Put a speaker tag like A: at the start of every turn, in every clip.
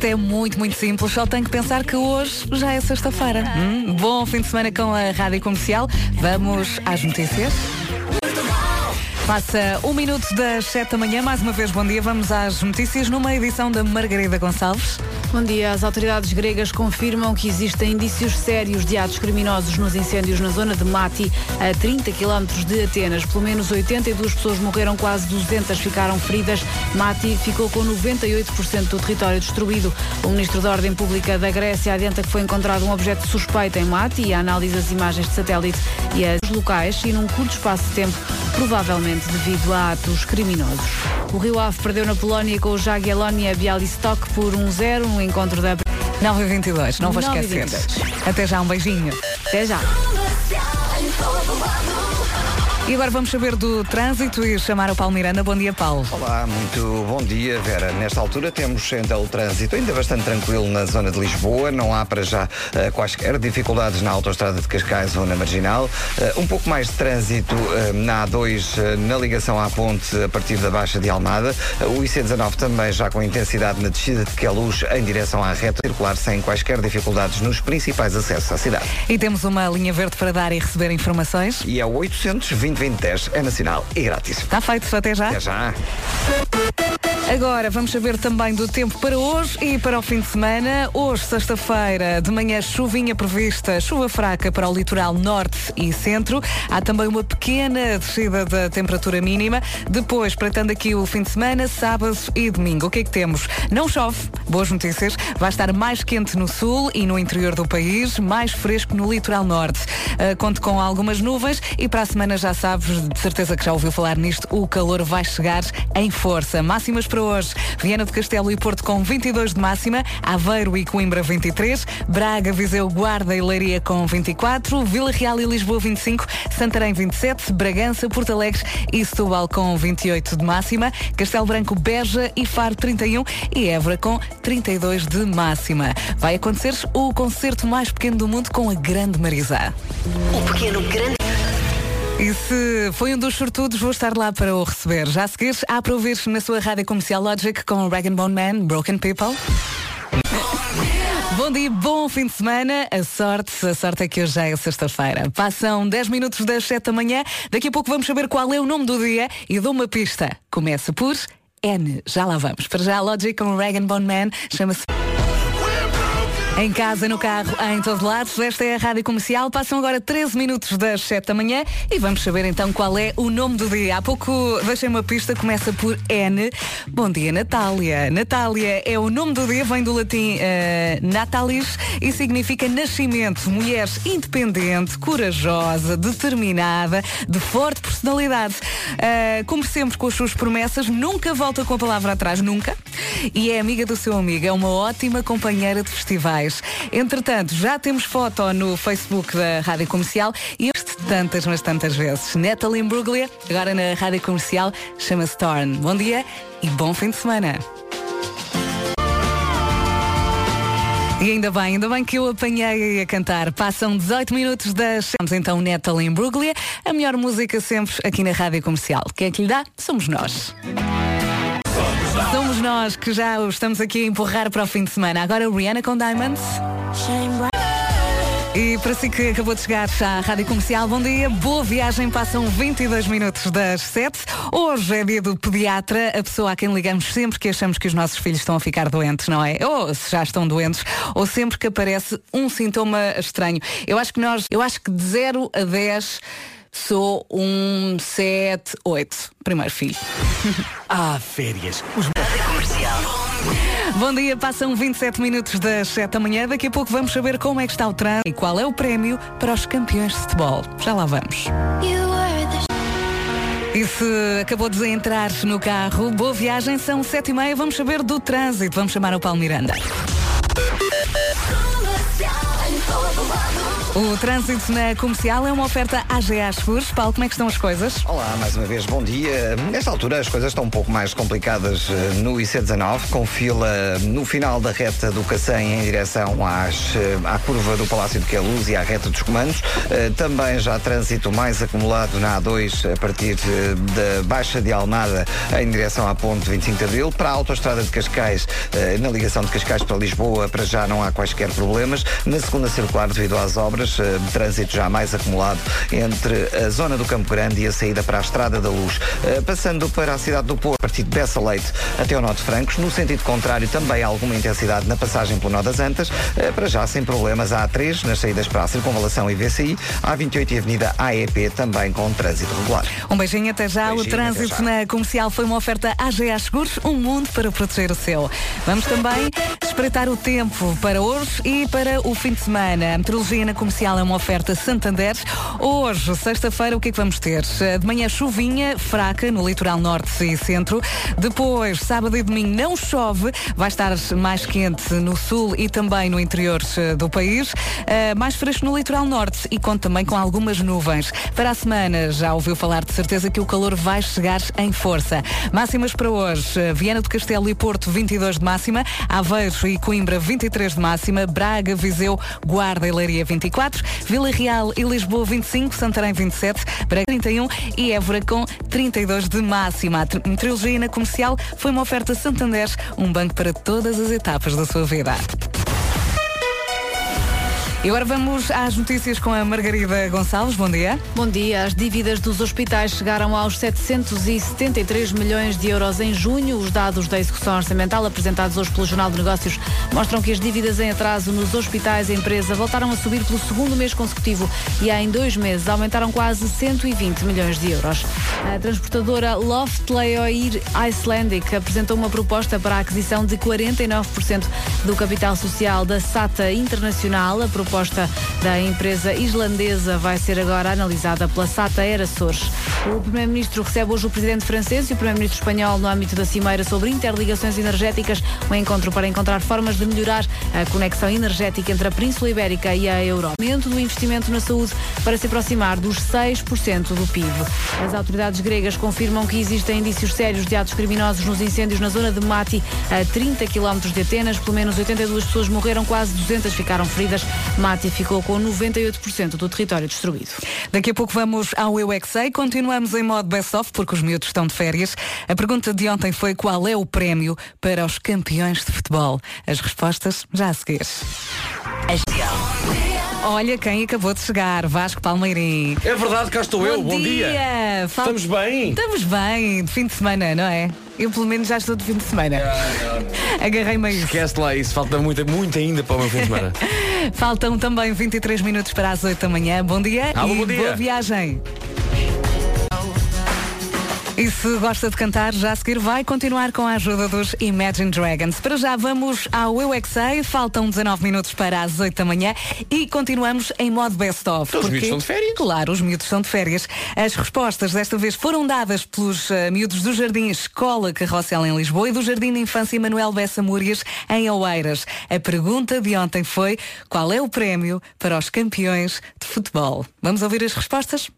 A: Isto é muito, muito simples, só tem que pensar que hoje já é sexta-feira. Hum, bom fim de semana com a Rádio Comercial. Vamos às notícias. Passa um minuto das sete da manhã, mais uma vez bom dia. Vamos às notícias numa edição da Margarida Gonçalves.
B: Bom dia. As autoridades gregas confirmam que existem indícios sérios de atos criminosos nos incêndios na zona de Mati, a 30 km de Atenas. Pelo menos 82 pessoas morreram, quase 200 ficaram feridas. Mati ficou com 98% do território destruído. O ministro da Ordem Pública da Grécia adianta que foi encontrado um objeto suspeito em Mati e a análise das imagens de satélite e as locais e num curto espaço de tempo, provavelmente devido a atos criminosos. O Rio Ave perdeu na Polónia com o Jagiellonia Bialystok por 1-0 encontro da
A: 9 e 22 não vou
B: 9
A: esquecer.
B: 22.
A: Até já, um beijinho.
B: Até já.
A: E agora vamos saber do trânsito e chamar o Paulo Miranda. Bom dia, Paulo.
C: Olá, muito bom dia, Vera. Nesta altura temos então o trânsito ainda bastante tranquilo na zona de Lisboa. Não há para já eh, quaisquer dificuldades na autoestrada de Cascais ou na Marginal. Eh, um pouco mais de trânsito eh, na A2 eh, na ligação à ponte a partir da Baixa de Almada. O IC19 também já com intensidade na descida de Queluz em direção à reta circular sem quaisquer dificuldades nos principais acessos à cidade.
A: E temos uma linha verde para dar e receber informações.
C: E é o 820 2010 é nacional e grátis.
A: Está feito, até já.
C: Até já.
A: Agora vamos saber também do tempo para hoje e para o fim de semana. Hoje, sexta-feira, de manhã, chuvinha prevista, chuva fraca para o litoral norte e centro. Há também uma pequena descida da temperatura mínima. Depois, tratando aqui o fim de semana, sábado e domingo. O que é que temos? Não chove, boas notícias. Vai estar mais quente no sul e no interior do país, mais fresco no litoral norte. Uh, conto com algumas nuvens e para a semana já sabes, de certeza que já ouviu falar nisto, o calor vai chegar em força. Máximas para hoje. Viana do Castelo e Porto com 22 de máxima, Aveiro e Coimbra 23, Braga, Viseu, Guarda e Leiria com 24, Vila Real e Lisboa 25, Santarém 27, Bragança, Porto Alegre e Setúbal com 28 de máxima, Castelo Branco, Beja e Faro 31 e Évora com 32 de máxima. Vai acontecer o concerto mais pequeno do mundo com a Grande Marisa.
D: O pequeno grande.
A: E se foi um dos sortudos, vou estar lá para o receber. Já a seguir, há para ouvir na sua rádio comercial Logic com Rag Bone Man, Broken People. Bom dia, bom fim de semana. A sorte, a sorte é que hoje já é sexta-feira. Passam 10 minutos das 7 da manhã. Daqui a pouco vamos saber qual é o nome do dia e dou uma pista. Começa por N. Já lá vamos. Para já, Logic com Rag Bone Man chama-se. Em casa, no carro, em todo lado, esta é a Rádio Comercial. Passam agora 13 minutos das 7 da manhã e vamos saber então qual é o nome do dia. Há pouco deixei uma pista, começa por N. Bom dia, Natália. Natália é o nome do dia, vem do latim eh, natalis e significa nascimento. Mulher independente, corajosa, determinada, de forte personalidade. Como sempre com as suas promessas, nunca volta com a palavra atrás, nunca. E é amiga do seu amigo, é uma ótima companheira de festivais. Entretanto, já temos foto no Facebook da Rádio Comercial e eu tantas, mas tantas vezes. Natalie Bruglia, agora na Rádio Comercial, chama-se Torn. Bom dia e bom fim de semana. E ainda bem, ainda bem que eu apanhei a cantar. Passam 18 minutos das. Vamos então Natalie Bruglia, a melhor música sempre aqui na Rádio Comercial. Quem é que lhe dá? Somos nós. Somos nós que já estamos aqui a empurrar para o fim de semana. Agora Rihanna com Diamonds. E para si que acabou de chegar à Rádio Comercial, bom dia, boa viagem, passam 22 minutos das 7. Hoje é dia do pediatra, a pessoa a quem ligamos sempre que achamos que os nossos filhos estão a ficar doentes, não é? Ou se já estão doentes, ou sempre que aparece um sintoma estranho. Eu acho que nós, eu acho que de 0 a 10 sou um 7, 8. Primeiro filho.
E: Ah, férias. Os
A: Bom dia, passam 27 minutos das 7 da manhã. Daqui a pouco vamos saber como é que está o trânsito e qual é o prémio para os campeões de futebol. Já lá vamos. E se acabou de entrar no carro, boa viagem, são 7 e meia. Vamos saber do trânsito. Vamos chamar o Paulo Miranda. O trânsito na comercial é uma oferta AGA Seguros. Paulo, como é que estão as coisas?
C: Olá, mais uma vez, bom dia. Nesta altura as coisas estão um pouco mais complicadas eh, no IC19, com fila no final da reta do Cacém em direção às, eh, à curva do Palácio de Queluz e à reta dos comandos. Eh, Também já trânsito mais acumulado na A2 a partir eh, da Baixa de Almada em direção à ponte 25 de Abril. Para a autoestrada de Cascais, eh, na ligação de Cascais para Lisboa, para já não há quaisquer problemas. Na segunda circular, devido às obras, eh, trânsito já mais acumulado entre a zona do Campo Grande e a saída para a Estrada da Luz. Eh, Passando para a cidade do Porto, a partir de Bessa Leite até ao Nó de Francos. No sentido contrário, também há alguma intensidade na passagem pelo Nó das Antas. Eh, Para já, sem problemas, a A3 nas saídas para a Circunvalação e VCI. A A28 e Avenida AEP também com trânsito regular.
A: Um beijinho até já.
C: Beijinho,
A: o trânsito
C: já.
A: na comercial foi uma oferta AGA Seguros, um mundo para proteger o seu. Vamos também espreitar o tempo para hoje e para o fim de semana. A meteorologia na comercial é uma oferta Santander. Hoje, sexta-feira, o que é que vamos ter? De manhã, chuvinha fraca no litoral norte e centro. Depois, sábado e domingo, não chove. Vai estar mais quente no sul e também no interior eh, do país. Eh, mais fresco no litoral norte e conta também com algumas nuvens. Para a semana, já ouviu falar de certeza que o calor vai chegar em força. Máximas para hoje. eh, Viana do Castelo e Porto, 22 de máxima. Aveiro e Coimbra, 23 de máxima. Braga, Viseu, Guarda e Leiria, 24. Vila Real e Lisboa, 25. Santarém, 27. Braga, 31. E Évora, com 32 de máxima. A tri- meteorologia na comercial foi uma oferta Santander, um banco para todas as etapas da sua vida. E agora vamos às notícias com a Margarida Gonçalves. Bom dia.
B: Bom dia. As dívidas dos hospitais chegaram aos 773 milhões de euros em junho. Os dados da execução orçamental apresentados hoje pelo Jornal de Negócios mostram que as dívidas em atraso nos hospitais e empresa voltaram a subir pelo segundo mês consecutivo e há em dois meses aumentaram quase 120 milhões de euros. A transportadora Loftleoir Icelandic apresentou uma proposta para a aquisição de 49% do capital social da SATA Internacional. A proposta da empresa islandesa vai ser agora analisada pela SATA Era Açores. O Primeiro-Ministro recebe hoje o Presidente francês e o Primeiro-Ministro espanhol no âmbito da Cimeira sobre interligações energéticas, um encontro para encontrar formas de melhorar a conexão energética entre a Península Ibérica e a Europa. Aumento do investimento na saúde para se aproximar dos 6% do PIB. As autoridades gregas confirmam que existem indícios sérios de atos criminosos nos incêndios na zona de Mati, a 30 km de Atenas. Pelo menos 82 pessoas morreram, quase 200 ficaram feridas. Mati ficou com 98% do território destruído.
A: Daqui a pouco vamos ao Eu é Que Sei. Continuamos em modo best-of porque os miúdos estão de férias. A pergunta de ontem foi qual é o prémio para os campeões de futebol. As respostas já a seguir. Olha quem acabou de chegar, Vasco Palmeirim.
E: É verdade, cá estou eu. Bom dia.
A: Fal-
E: Estamos bem?
A: Estamos bem, de fim de semana, não é? Eu pelo menos já estou de fim de semana. Agarrei-me a isso.
E: Esquece lá isso, falta muito, muito ainda para o meu fim de semana.
A: Faltam também 23 minutos para as 8 da manhã. Bom dia
E: Alô,
A: e
E: bom dia.
A: boa viagem. E se gosta de cantar, já a seguir vai continuar com a ajuda dos Imagine Dragons. Para já vamos ao Eu é. Faltam 19 minutos para as 8 da manhã e continuamos em modo best-of.
E: Então os
A: porque-
E: miúdos estão de férias?
A: Claro, os miúdos estão de férias. As respostas desta vez foram dadas pelos eh, miúdos do Jardim Escola Carrossel em Lisboa e do Jardim de Infância Manuel Bessa Múrias em Oeiras. A pergunta de ontem foi qual é o prémio para os campeões de futebol? Vamos ouvir as respostas?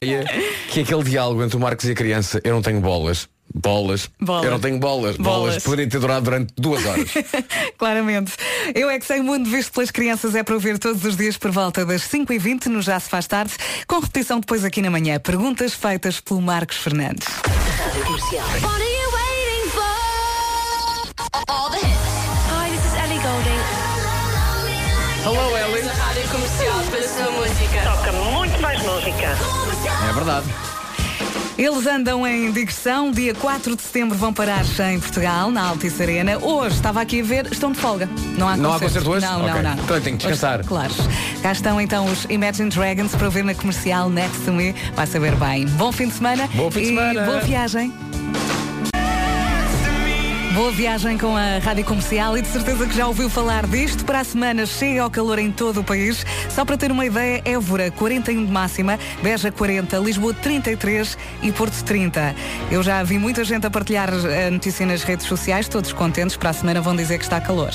E: Que é aquele diálogo entre o Marcos e a criança, eu não tenho bolas. Bolas.
A: Bolas.
E: Eu não tenho bolas. Bolas.
A: Bolas.
E: Poderiam ter durado durante duas horas.
A: Claramente. Eu é que sei o mundo visto pelas crianças é para ouvir todos os dias por volta das 5h20 no Já se faz tarde, com repetição depois aqui na manhã. Perguntas feitas pelo Marcos Fernandes.
E: Hello, Ellie.
D: Rádio comercial pela sua música.
F: Toca música.
E: É verdade.
A: Eles andam em digressão, dia 4 de setembro vão parar em Portugal, na Altice Arena. Hoje, estava aqui a ver, estão de folga. Não há
E: Não há
A: concerto.
E: concerto hoje?
A: Não,
E: Ok.
A: não, não.
E: Então tem que descansar.
A: Hoje, claro. Cá estão então os Imagine Dragons para ouvir na comercial Next to Me. Vai saber bem. Bom fim de semana.
E: Bom fim de
A: e
E: semana.
A: Boa viagem. Boa viagem com a Rádio Comercial e de certeza que já ouviu falar disto. Para a semana chega ao calor em todo o país. Só para ter uma ideia, Évora 41 de máxima, Beja 40, Lisboa 33 e Porto 30. Eu já vi muita gente a partilhar a notícia nas redes sociais, todos contentes. Para a semana vão dizer que está calor.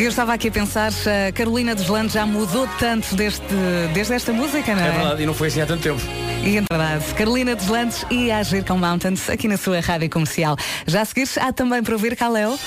A: Eu estava aqui a pensar, a Carolina Deslandes já mudou tanto desde, desde esta música, não é?
E: É verdade, e não foi assim há tanto tempo.
A: E é verdade. Carolina Deslandes e Agir com Mountains aqui na sua rádio comercial. Já a seguir, há também para ouvir Caleo.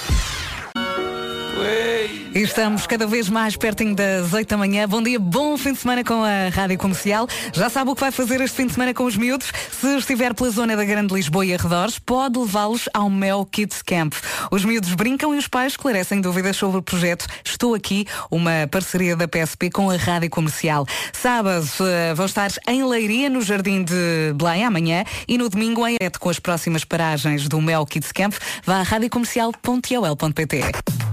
A: E estamos cada vez mais pertinho das 8 da manhã. Bom dia, bom fim de semana com a Rádio Comercial. Já sabe o que vai fazer este fim de semana com os miúdos? Se estiver pela zona da Grande Lisboa e arredores, pode levá-los ao Mel Kids Camp. Os miúdos brincam e os pais esclarecem dúvidas sobre o projeto Estou Aqui, uma parceria da PSP com a Rádio Comercial. Sábado eh, vão estar em Leiria, no Jardim de Belém, amanhã, e no domingo em Ete, com as próximas paragens do Mel Kids Camp. Vá a radiocomercial.ol.pt.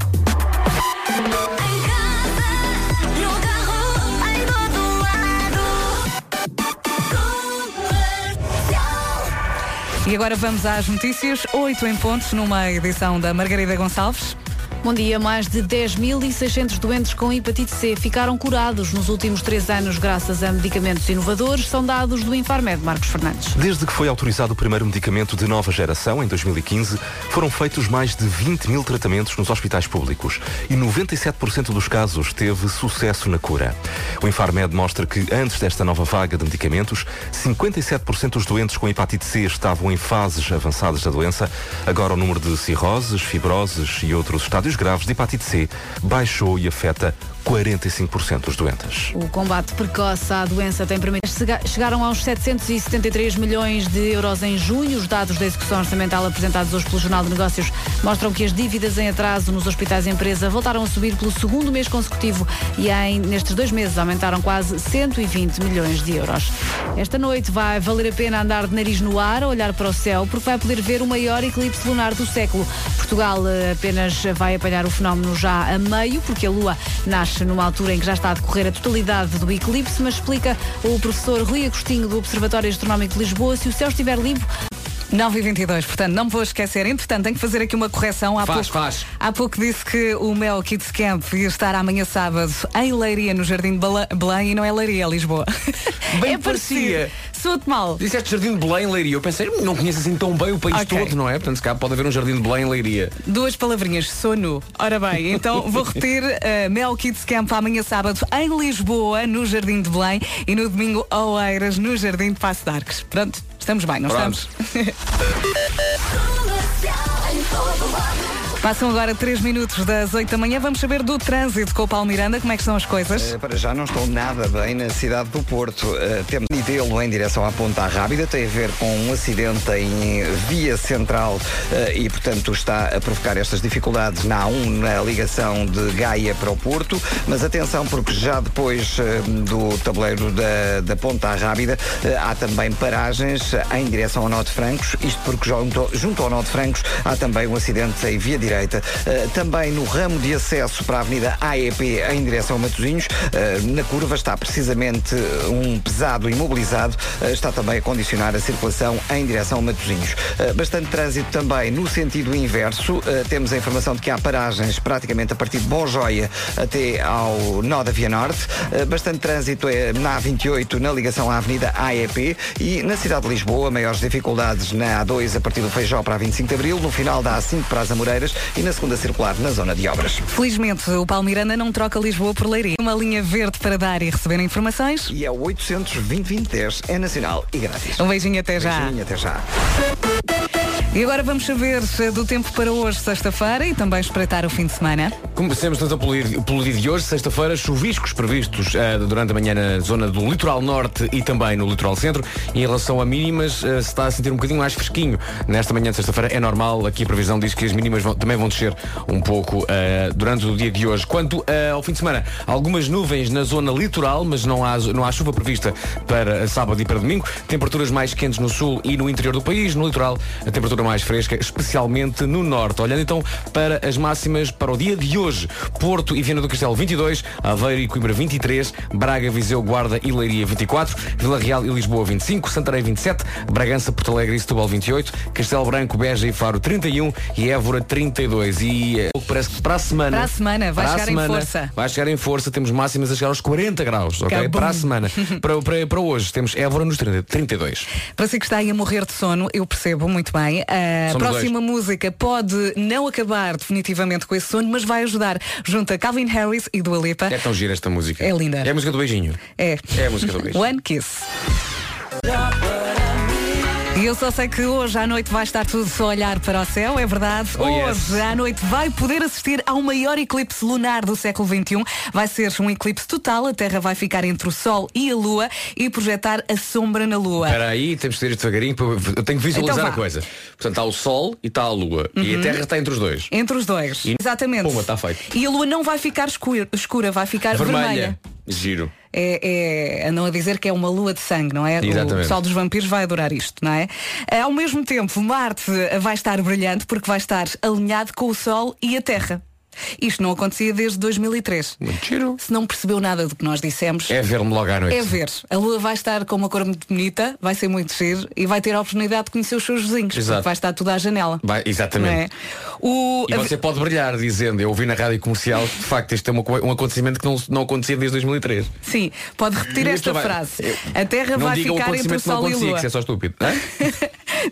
A: E agora vamos às notícias, 8 em pontos, numa edição da Margarida Gonçalves.
B: Bom dia. Mais de 10.600 doentes com hepatite C ficaram curados nos últimos três anos graças a medicamentos inovadores. São dados do Infarmed, Marcos Fernandes.
G: Desde que foi autorizado o primeiro medicamento de nova geração, em 2015, foram feitos mais de 20 mil tratamentos nos hospitais públicos e 97% dos casos teve sucesso na cura. O Infarmed mostra que, antes desta nova vaga de medicamentos, 57% dos doentes com hepatite C estavam em fases avançadas da doença. Agora o número de cirroses, fibroses e outros estádios graves de hepatite C baixou e afeta 45% dos doentes.
B: O combate precoce à doença tem. Chega- Chegaram aos 773 milhões de euros em junho. Os dados da execução orçamental apresentados hoje pelo Jornal de Negócios mostram que as dívidas em atraso nos hospitais empresa voltaram a subir pelo segundo mês consecutivo e em, nestes dois meses aumentaram quase 120 milhões de euros. Esta noite vai valer a pena andar de nariz no ar, olhar para o céu, porque vai poder ver o maior eclipse lunar do século. Portugal eh, apenas vai apanhar o fenómeno já a meio, porque a Lua nasce numa altura em que já está a decorrer a totalidade do eclipse, mas explica o professor Rui Agostinho do Observatório Astronómico de Lisboa, se o céu estiver limpo,
A: 9 e 22 portanto, não me vou esquecer. Entretanto, tenho que fazer aqui uma correção. Há
E: Faz,
A: pouco,
E: faz.
A: Há pouco disse que o Mel Kids Camp ia estar amanhã sábado em Leiria, no Jardim de Bela- Belém, e não é Leiria, é Lisboa.
E: Bem
A: é
E: parecia.
A: Soa-te mal.
E: Disseste Jardim de Belém, Leiria. Eu pensei, não conheço assim tão bem o país
A: Ok.
E: todo, não é? Portanto, se cá pode haver um Jardim de Belém, Leiria.
A: Duas palavrinhas, sono. Ora bem, então vou repetir uh, Mel Kids Camp amanhã sábado em Lisboa, no Jardim de Belém, e no domingo Oeiras, no Jardim de Passo de Arcos. Pronto, estamos bem, não
E: Pronto.
A: estamos? Passam agora 3 minutos das 8 da manhã. Vamos saber do trânsito com o Paulo Miranda. Como é que estão as coisas?
C: Eh, Para já não estão nada bem na cidade do Porto. Eh, temos Nidelo em direção à Ponta Rábida, tem a ver com um acidente em via central eh, e, portanto, está a provocar estas dificuldades na A1, na ligação de Gaia para o Porto. Mas atenção, porque já depois do tabuleiro da, da Ponta Rábida há também paragens em direção ao Norte Francos, isto porque junto, junto ao Norte Francos há também um acidente em via direita. Eh, também no ramo de acesso para a Avenida AEP em direção a Matosinhos, eh, na curva está precisamente um pesado imobilizado, eh, está também a condicionar a circulação em direção a Matosinhos. Bastante trânsito também no sentido inverso. Temos a informação de que há paragens praticamente a partir de Bom Joia até ao nó da Via Norte. Bastante trânsito eh, na A28 na ligação à Avenida AEP e na cidade de Lisboa, maiores dificuldades na A2 a partir do Feijó para a 25 de Abril, no final da A5 para as Amoreiras e na segunda circular na zona de obras.
A: Felizmente, o Paulo Miranda não troca Lisboa por Leiria. Uma linha verde para dar e receber informações.
C: E é o 820 é nacional e grátis.
A: Um beijinho até já.
C: Beijinho, até já.
A: E agora vamos saber eh, do tempo para hoje, sexta-feira, e também espreitar o fim de semana.
E: Comecemos então pelo dia, de hoje, sexta-feira, chuviscos previstos eh, durante a manhã na zona do litoral norte e também no litoral centro. Em relação a mínimas, eh, se está a sentir um bocadinho mais fresquinho. Nesta manhã de sexta-feira é normal, aqui a previsão diz que as mínimas vão- também vão descer um pouco eh, durante o dia de hoje. Quanto ao fim de semana, algumas nuvens na zona litoral, mas não há, não há chuva prevista para sábado e para domingo. Temperaturas mais quentes no sul e no interior do país. No litoral, a temperatura mais fresca, especialmente no norte. Olhando então para as máximas para o dia de hoje. Porto e Viana do Castelo 22, Aveiro e Coimbra 23, Braga, Viseu, Guarda e Leiria 24, Vila Real e Lisboa 25, Santarém 27, Bragança, Porto Alegre e Setúbal 28, Castelo Branco, Beja e Faro 31 e Évora 32. E eh, parece que para a semana...
A: Para a semana, vai chegar em
E: semana,
A: força.
E: Vai chegar em força, temos máximas a chegar aos 40 graus, ok?
A: Cabum.
E: Para a semana. para, para, para hoje temos Évora nos 30, 32.
A: Para que está aí a morrer de sono, eu percebo muito bem. A
E: Somos
A: próxima música pode não acabar definitivamente com esse sonho, mas vai ajudar. Junta Calvin Harris e Dua Lipa.
E: É tão gira esta música.
A: É linda.
E: É a música do beijinho.
A: É.
E: É a música do beijo.
A: One Kiss. E eu só sei que hoje à noite vai estar tudo só a olhar para o céu, é verdade.
E: Oh, yes.
A: hoje à noite vai poder assistir ao maior eclipse lunar do século XXI. Vai ser um eclipse total, a Terra vai ficar entre o Sol e a Lua e projetar a sombra na Lua.
E: Espera aí, temos que isto devagarinho. Eu tenho que visualizar
A: Então
E: a coisa. Portanto, está o Sol e está a Lua. E a Terra está entre os dois.
A: Entre os dois.
E: E-
A: Exatamente.
E: Puma, está feito.
A: E a Lua não vai ficar escura, escura vai ficar vermelha.
E: Vermelha. Giro.
A: É, é, andam a dizer que é uma lua de sangue, não é? O
E: Exatamente.
A: pessoal dos vampiros vai adorar isto, não é? Ao mesmo tempo, Marte vai estar brilhante porque vai estar alinhado com o Sol e a Terra. Isto não acontecia desde 2003.
E: Muito giro.
A: Se não percebeu nada do que nós dissemos,
E: É ver-me logo à noite.
A: é ver. A Lua vai estar com uma cor muito bonita, vai ser muito giro e vai ter a oportunidade de conhecer os seus vizinhos.
E: Exato.
A: Vai estar tudo à janela.
E: Vai, exatamente.
A: é? O,
E: E você pode brilhar dizendo, eu ouvi na rádio comercial, de facto, este é uma um acontecimento que não, não acontecia desde 2003.
A: Sim, pode repetir esta
E: vai-
A: frase. A Terra vai ficar entre o
E: que
A: Sol e a Lua.
E: que é só estúpido. Hã?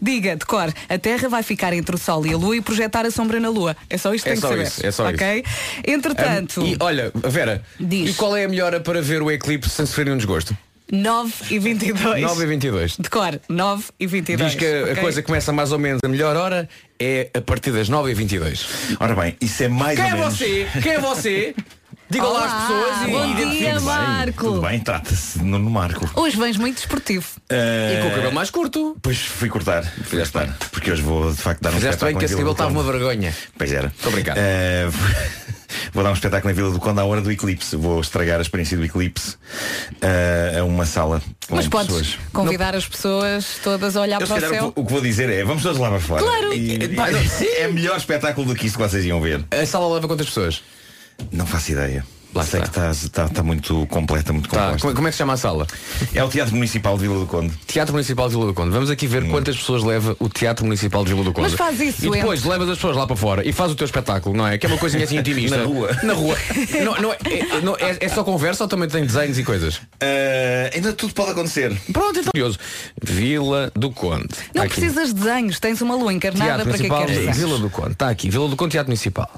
A: Diga, de cor, a Terra vai ficar entre o Sol e a Lua e projetar a sombra na Lua. É só isto que
E: É
A: tem
E: só
A: que saber.
E: isso, é só
A: ok? Entretanto,
E: E olha, Vera,
A: Diz.
E: e qual é a melhor hora para ver o eclipse sem sofrer nenhum desgosto?
A: 9 e 22.
E: 9 e 22.
A: De cor, 9 e 22.
E: Diz que a-
A: ok?
E: a coisa começa mais ou menos, a melhor hora é a partir das 9 e 22.
H: Ora bem, isso é mais
E: Quem
H: ou
E: é
H: menos.
E: você? Quem é você? Diga lá às
A: Olá,
E: pessoas e
A: bom dia.
H: Tudo bem,
A: Marco.
H: Tudo bem, trata-se de Nuno Marco.
A: Hoje vens muito desportivo.
E: E com o cabelo mais curto.
H: Pois fui cortar. Fui cortar. Porque hoje vou de facto dar um
E: Fizeste bem
H: espetáculo
E: que esse cabelo estava uma vergonha.
H: Pois era.
E: Muito obrigado.
H: Eh, vou dar um espetáculo em Vila do Conde à hora do eclipse. Vou estragar a experiência do eclipse eh, a uma sala com
A: Mas podes
H: pessoas.
A: convidar as pessoas todas a olhar
H: Eu,
A: para o
H: calhar,
A: céu.
H: o que- o que vou dizer é, vamos todos lá para fora.
A: Claro.
H: E- e-
E: não,
H: é melhor espetáculo do que isso que vocês iam ver.
E: A sala leva quantas pessoas?
H: Não faço ideia.
E: Lá
H: Sei
E: está.
H: que está, está, está muito completa, muito
E: Tá,
H: composta.
E: como, como é que se chama a sala?
H: É o Teatro Municipal de Vila do Conde.
E: Teatro Municipal de Vila do Conde. Vamos aqui ver quantas pessoas leva o Teatro Municipal de Vila do Conde.
A: Mas faz isso,
E: E depois levas as pessoas lá para fora e faz o teu espetáculo, não é? Que é uma coisinha assim intimista.
H: Na rua.
E: Na rua. não, não é, é- não- é- é só conversa ou também tem desenhos e coisas?
H: Eh, ainda tudo pode acontecer.
E: Pronto, então. Curioso. Vila do Conde.
A: Não
E: Aqui.
A: precisas de desenhos, tens uma lua encarnada
E: Teatro
A: para que é que
E: Municipal
A: queres
E: de
A: desenhos?
E: Vila do Conde. Está aqui, Vila do Conde Teatro Municipal.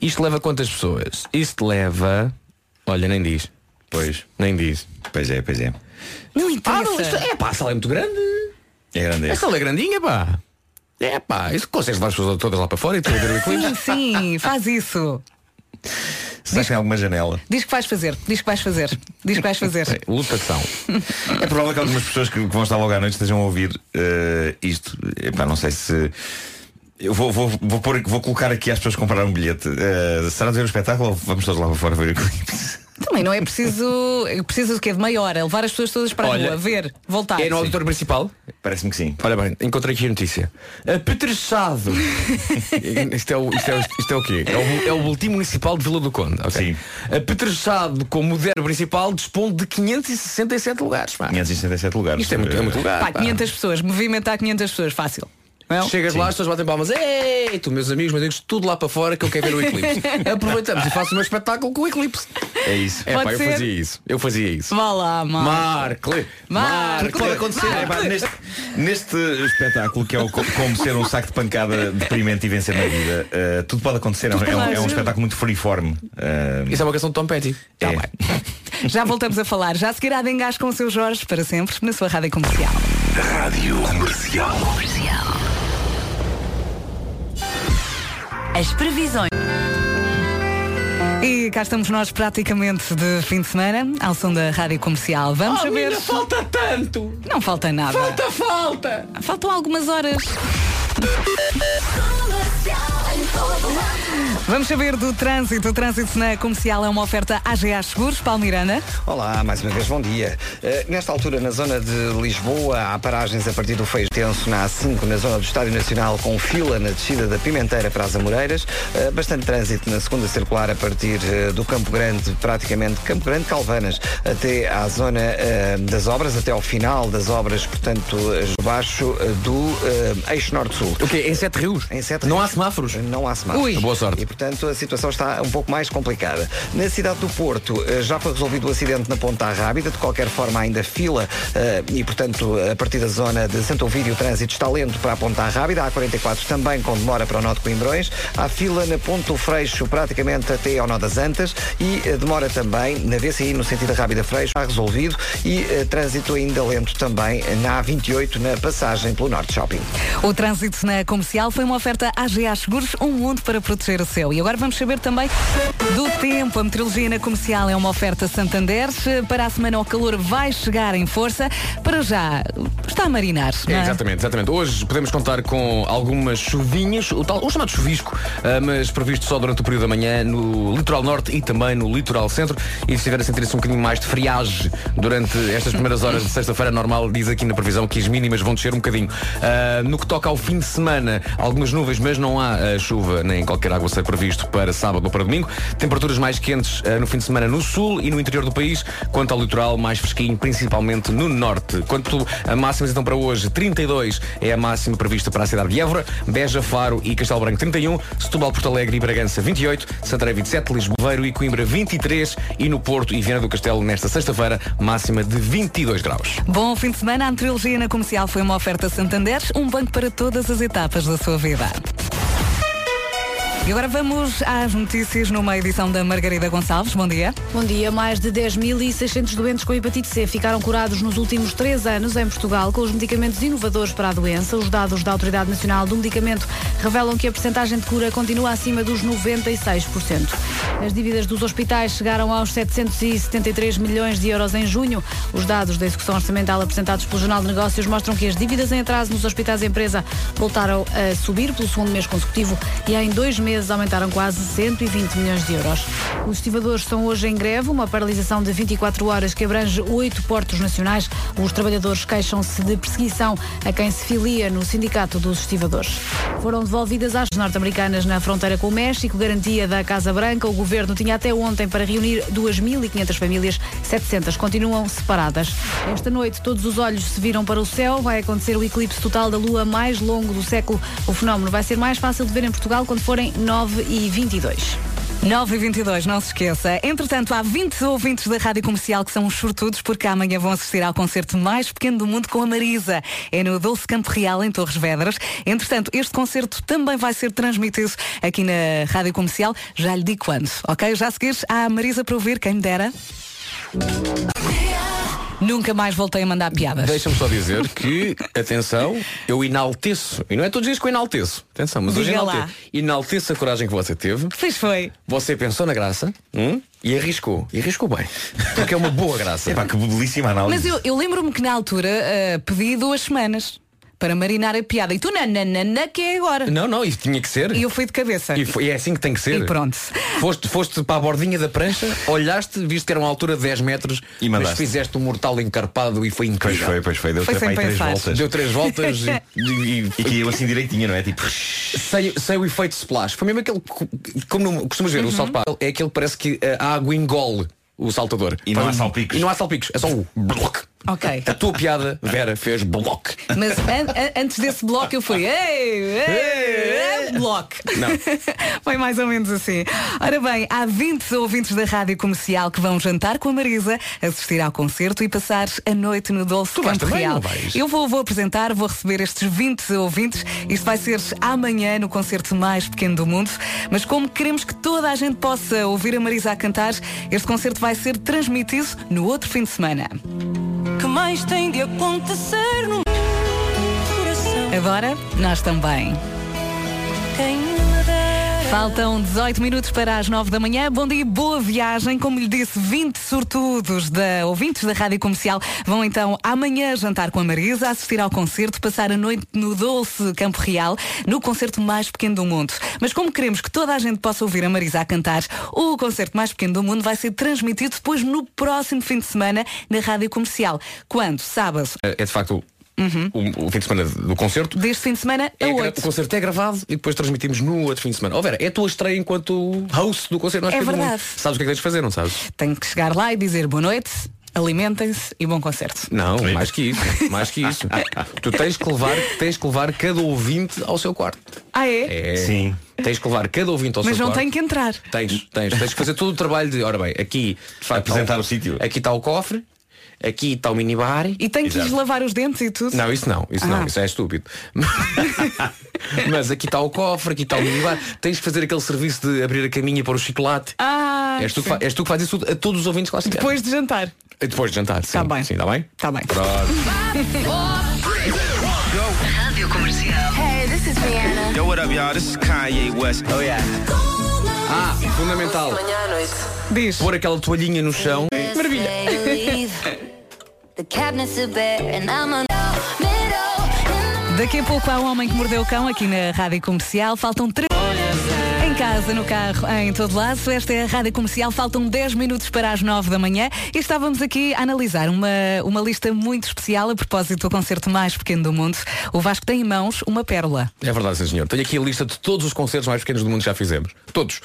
E: Isto leva quantas pessoas? Isto leva. Olha, nem diz.
H: Pois.
E: Nem diz.
H: Pois é, pois é.
A: Não
E: Ah,
A: interessa.
E: não, isto é pá, a sala é muito grande.
H: É grande.
E: A sala é grandinha, pá. É pá, isso consegues levar as pessoas todas lá para fora e tu ver o eclipse?
A: Sim, sim, faz isso.
H: Que tem alguma janela?
A: Diz que vais fazer, diz que vais fazer, diz que vais fazer.
E: É, Lutação.
H: É provável que algumas pessoas que, vão estar logo à noite estejam a ouvir eh, isto. Epá, não sei se. Eu vou, vou, vou, pôr, vou colocar aqui às pessoas que compraram um bilhete. Eh, será de ver o espetáculo ou vamos todos lá para fora ver o eclipse?
A: Também não é preciso. Preciso do quê? De meia hora, levar as pessoas todas para
E: Olha,
A: a rua, ver, voltar.
E: É no auditório principal?
H: Parece-me que sim.
E: Ora bem, encontrei aqui a notícia. Apetrechado. isto, é o, isto, é o, isto é o quê? É o, é o Boletim Municipal de Vila do Conde. ok?
H: Sim.
E: Apetrechado como moderno principal dispõe de 567 lugares. pá.
H: 567 lugares.
E: Isto é muito, é muito lugar.
A: Pá,
E: pá.
A: 500 pessoas, movimentar 500 pessoas, fácil. Não?
E: Chegas lá, as pessoas batem palmas. Ei, tu, meus amigos, meus amigos, tudo lá para fora que eu quero ver o eclipse. Aproveitamos e faço o meu espetáculo com o eclipse.
H: É isso.
E: É
A: Pode
E: pá, eu fazia isso. Eu fazia isso.
A: Vá lá, Marco.
E: Marcle.
A: Marco.
H: Pode acontecer. Epá, neste, neste espetáculo, que é o co- como ser um saco de pancada deprimente e vencer na vida, eh, tudo pode acontecer. É um, é um- é um espetáculo muito freeform. Eh,
E: Isso é uma canção de Tom Petty. Tá
H: É.
E: bem.
A: Já voltamos a falar. Já seguirá de engás com o seu Jorge para sempre na sua rádio comercial.
I: Rádio Comercial.
D: As previsões.
A: E cá estamos nós praticamente de fim de semana, ao som da rádio comercial. Vamos
E: Oh,
A: saber.
E: menina, falta tanto.
A: Não falta nada.
E: Falta, falta.
A: Faltam algumas horas. Vamos saber do trânsito. O trânsito na comercial é uma oferta AGA Seguros. Paulo Miranda.
C: Olá, mais uma vez, bom dia. Eh, nesta altura, na zona de Lisboa, há paragens a partir do Feio Tenso na A5, na zona do Estádio Nacional, com fila na descida da Pimenteira para as Amoreiras. Eh, bastante trânsito na segunda circular a partir eh, do Campo Grande, praticamente Campo Grande Calvanas, até à zona das obras, até ao final das obras, portanto, abaixo do Eixo Norte-Sul.
E: O quê? Em Sete Rios?
C: Em Sete
E: Não
C: Rios.
E: há semáforos?
C: Não há semáforos.
E: Ui. Boa sorte.
C: E, portanto a situação está um pouco mais complicada. Na cidade do Porto eh, já foi resolvido o acidente na Ponta Rábida, de qualquer forma ainda fila eh, e, portanto, a partir da zona de Santo Ovídio o trânsito está lento para a Ponta Rábida, a 44 também com demora para o Nó de Coimbrões, há fila na Ponto Freixo praticamente até ao Nó das Antas e eh, demora também na VCI no sentido da Rábida Freixo, está resolvido e trânsito ainda lento também na A28 na passagem pelo Norte Shopping.
A: O trânsito na comercial foi uma oferta AGA Seguros, um mundo para proteger o seu. E agora vamos saber também do tempo. A meteorologia na comercial é uma oferta Santander. Para a semana o calor vai chegar em força. Para já, está a marinar.
E: É,
A: é?
E: exatamente, exatamente. Hoje podemos contar com algumas chuvinhas, o, tal, o chamado chuvisco, ah, mas previsto só durante o período da manhã no litoral norte e também no litoral centro. E se estiver a sentir-se um bocadinho mais de friagem durante estas primeiras horas de sexta-feira normal, diz aqui na previsão que as mínimas vão descer um bocadinho. Ah, no que toca ao fim de semana, algumas nuvens, mas não há ah, chuva nem qualquer água ser previsto para sábado ou para domingo. Temperaturas mais quentes ah, no fim de semana no sul e no interior do país, quanto ao litoral mais fresquinho, principalmente no norte. Quanto a máximas então para hoje, 32 é a máxima prevista para a cidade de Évora, Beja, Faro e Castelo Branco 31, Setúbal, Porto Alegre e Bragança 28, Santarém 27, Lisboa e Coimbra 23 e no Porto e Viana do Castelo nesta sexta-feira máxima de 22 graus.
A: Bom fim de semana. A meteorologia na comercial foi uma oferta Santander, um banco para todas as etapas da sua vida. E agora vamos às notícias numa edição da Margarida Gonçalves. Bom dia.
B: Bom dia. Mais de 10.600 doentes com hepatite C ficaram curados nos últimos três anos em Portugal com os medicamentos inovadores para a doença. Os dados da Autoridade Nacional do Medicamento revelam que a percentagem de cura continua acima dos 96%. As dívidas dos hospitais chegaram aos 773 milhões de euros em junho. Os dados da execução orçamental apresentados pelo Jornal de Negócios mostram que as dívidas em atraso nos hospitais empresa voltaram a subir pelo segundo mês consecutivo e em dois meses aumentaram quase 120 milhões de euros. Os estivadores estão hoje em greve, uma paralisação de 24 horas que abrange oito portos nacionais. Os trabalhadores queixam-se de perseguição a quem se filia no Sindicato dos Estivadores. Foram devolvidas às norte-americanas na fronteira com o México, garantia da Casa Branca. O governo tinha até ontem para reunir 2.500 famílias, 700 continuam separadas. Esta noite todos os olhos se viram para o céu, vai acontecer o eclipse total da Lua mais longo do século. O fenómeno vai ser mais fácil de ver em Portugal quando forem 9 e 22.
A: 9 e 22 não se esqueça. Entretanto, há 20 ouvintes da Rádio Comercial que são os sortudos porque amanhã vão assistir ao concerto mais pequeno do mundo com a Marisa. É no Dulce Campo Real, em Torres Vedras. Entretanto, este concerto também vai ser transmitido aqui na Rádio Comercial. Já lhe digo quando, ok? Já seguires à Marisa para ouvir, quem me dera. Nunca mais voltei a mandar piadas.
E: Deixa-me só dizer que, atenção, eu enalteço, e não é todos os dias que eu enalteço, atenção, mas hoje
A: Diga lá.
E: enalteço, enalteço a coragem que você teve,
A: Pois foi.
E: você pensou na graça hum, e arriscou, e arriscou bem, porque é uma boa graça.
H: Epá, que belíssima análise.
A: Mas eu, eu lembro-me que na altura ah, pedi duas semanas para marinar a piada. E tu, nananana, que é agora.
E: Não, não, isso tinha que ser.
A: E eu fui de cabeça.
E: E foi, é assim que tem que ser.
A: E pronto.
E: Foste, foste para a bordinha da prancha, olhaste, viste que era uma altura de 10 metros
H: E
E: mas
H: mandaste.
E: fizeste um mortal encarpado e foi
H: Pois
E: incrível.
H: foi, pois foi. Deu
A: Foi
H: três
A: pensar.
H: voltas.
E: Deu três voltas e, e-
H: E que eu assim direitinho, não é? Tipo.
E: sem, sem o efeito splash. Foi mesmo aquele, co- como não- costumas ver, o salto para é aquele que parece que a água engole o saltador.
H: E não há
E: um-
H: salpicos.
E: E não há salpicos, é só o bloco.
A: Ok.
E: A tua piada, Vera, fez bloco.
A: Mas an- an- antes desse bloco eu fui Ei, ei, ei, bloco
E: Não.
A: Foi mais ou menos assim Ora bem, há 20 ouvintes da Rádio Comercial Que vão jantar com a Marisa Assistir ao concerto e passar a noite no Dolce
E: Tu
A: Campo
E: também,
A: Real? Eu vou, vou apresentar, vou receber estes 20 ouvintes Isto vai ser amanhã no concerto mais pequeno do mundo Mas como queremos que toda a gente possa ouvir a Marisa a cantar Este concerto vai ser transmitido no outro fim de semana
D: mais tem de acontecer no coração?
A: Agora, nós também
D: Quem.
A: Faltam 18 minutos para as 9 da manhã. Bom dia, boa viagem. Como lhe disse, 20 sortudos da ouvintes da Rádio Comercial vão então amanhã jantar com a Marisa, assistir ao concerto, passar a noite no Doce Campo Real, no concerto mais pequeno do mundo. Mas como queremos que toda a gente possa ouvir a Marisa a cantar, o concerto mais pequeno do mundo vai ser transmitido depois no próximo fim de semana na Rádio Comercial. Quando? Sábado.
E: É de facto o, o fim de semana do concerto.
A: Deste fim de semana a
E: É gra-
A: 8.
E: o concerto é gravado e depois transmitimos no outro fim de semana. Ó Vera, é a tua estreia enquanto host do concerto. mais
A: É verdade.
E: Sabes o que é que tens de fazer, não sabes?
A: Tenho que chegar lá e dizer boa noite, alimentem-se e bom concerto.
E: Não, mais que isso. Mais que isso. tu tens que levar, tens que levar cada ouvinte ao seu quarto.
A: Ah, é?
E: É.
H: Sim.
E: Tens que levar cada ouvinte ao
A: Mas
E: seu
A: não
E: quarto.
A: tem que entrar.
E: Tens, tens, tens que fazer todo o trabalho de, ora bem, aqui de facto,
H: Apresentar
E: está
H: o sítio.
E: Aqui está o cofre, aqui está o minibar.
A: E tem que lhes lavar os dentes e tudo.
E: Não, isso não, isso
A: Ah.
E: não, isso é estúpido. Mas aqui está o cofre, aqui está o minibar. Tens que fazer aquele serviço de abrir a caminha para o chocolate.
A: Ah,
E: és, tu que és tu que fazes isso tudo a todos os ouvintes que lá
A: depois de jantar.
E: E Depois de jantar, sim.
A: Tá bem.
E: Sim, está bem?
A: Está bem.
D: Rádio Comercial. Hey, this is Rihanna.
J: Yo, what up, y'all? This is Kanye West. Oh, yeah.
E: Ah, fundamental.
D: Manhã à noite.
A: Diz.
E: Pôr aquela toalhinha no chão. Maravilha.
A: Daqui a pouco há um homem que mordeu o cão aqui na Rádio Comercial. Faltam três. Em casa, no carro, em todo lado. Esta é a Rádio Comercial. Faltam 10 minutos para as 9 da manhã. E estávamos aqui a analisar uma, uma lista muito especial a propósito do concerto mais pequeno do mundo. O Vasco tem em mãos uma pérola.
E: É verdade, sim, senhor. Tenho aqui a lista de todos os concertos mais pequenos do mundo que já fizemos. Todos.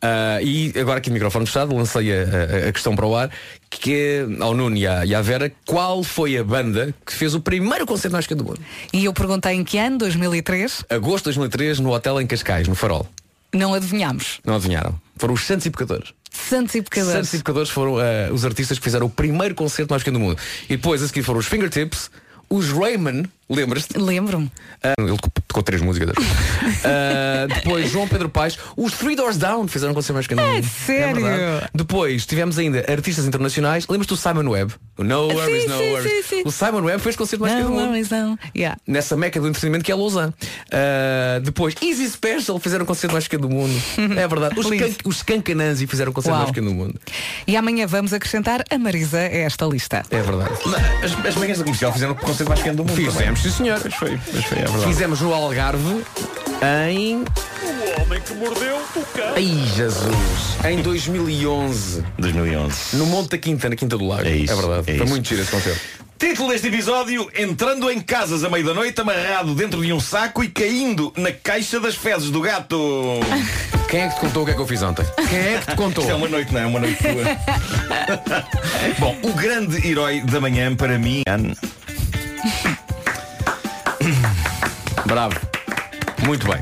E: Ah, e agora aqui no microfone fechado, lancei a, a- a questão para o ar, que é ao Nuno e à, e à Vera, qual foi a banda que fez o primeiro concerto mais pequeno do mundo?
A: E eu perguntei em que ano, 2003.
E: Agosto de 2003, no hotel em Cascais, no Farol.
A: Não adivinhámos.
E: Não adivinharam? Foram os Santos e Pecadores.
A: Santos e
E: Santos
A: Pecadores.
E: e Pecadores foram ah, os artistas que fizeram o primeiro concerto mais pequeno do mundo. E depois a seguir foram os Fingertips, os Rayman, lembras-te?
A: Lembro-me.
E: Ah, ele tocou três músicas. Ah, depois João Pedro Paes, os Three Doors Down fizeram um concerto mais pequeno. do
A: É
E: mundo.
A: sério?
E: verdade. depois tivemos ainda artistas internacionais. Lembras-te do Simon Webb? O No Worries,
A: Sim,
E: No
A: sim,
E: Worries.
A: sim, sim.
E: O Simon Webb fez concerto mais
A: Não,
E: pequeno do mundo.
A: worries, não. Yeah.
E: Nessa meca do entretenimento que é Lausanne. Ah, depois, Easy Special fizeram o concerto mais pequeno do mundo. É verdade. Os. Skank- os Skankananzi fizeram o concerto mais pequeno do mundo.
A: E amanhã vamos acrescentar a Marisa a esta lista.
E: É verdade.
H: As, as manhãs da comercial fizeram o concerto mais pequeno do mundo.
E: Fizemos, sim senhor.
H: Mas foi, mas foi, é verdade.
E: Fizemos no Algarve em.
J: O homem que mordeu o cão.
E: Ai, Jesus! Em 2011,
H: 2011.
E: no Monte da Quinta, na Quinta do Lago.
H: É isso,
E: verdade.
H: é
E: Foi
H: isso.
E: muito giro esse concerto.
H: Título deste episódio: Entrando em casas à meia da noite, amarrado dentro de um saco e caindo na caixa das fezes do gato.
E: Quem é que te contou o que é que eu fiz ontem? Quem é que te contou?
H: Isto é uma noite, não é? Uma noite tua. Bom, o grande herói da manhã para mim.
E: Bravo. Muito bem.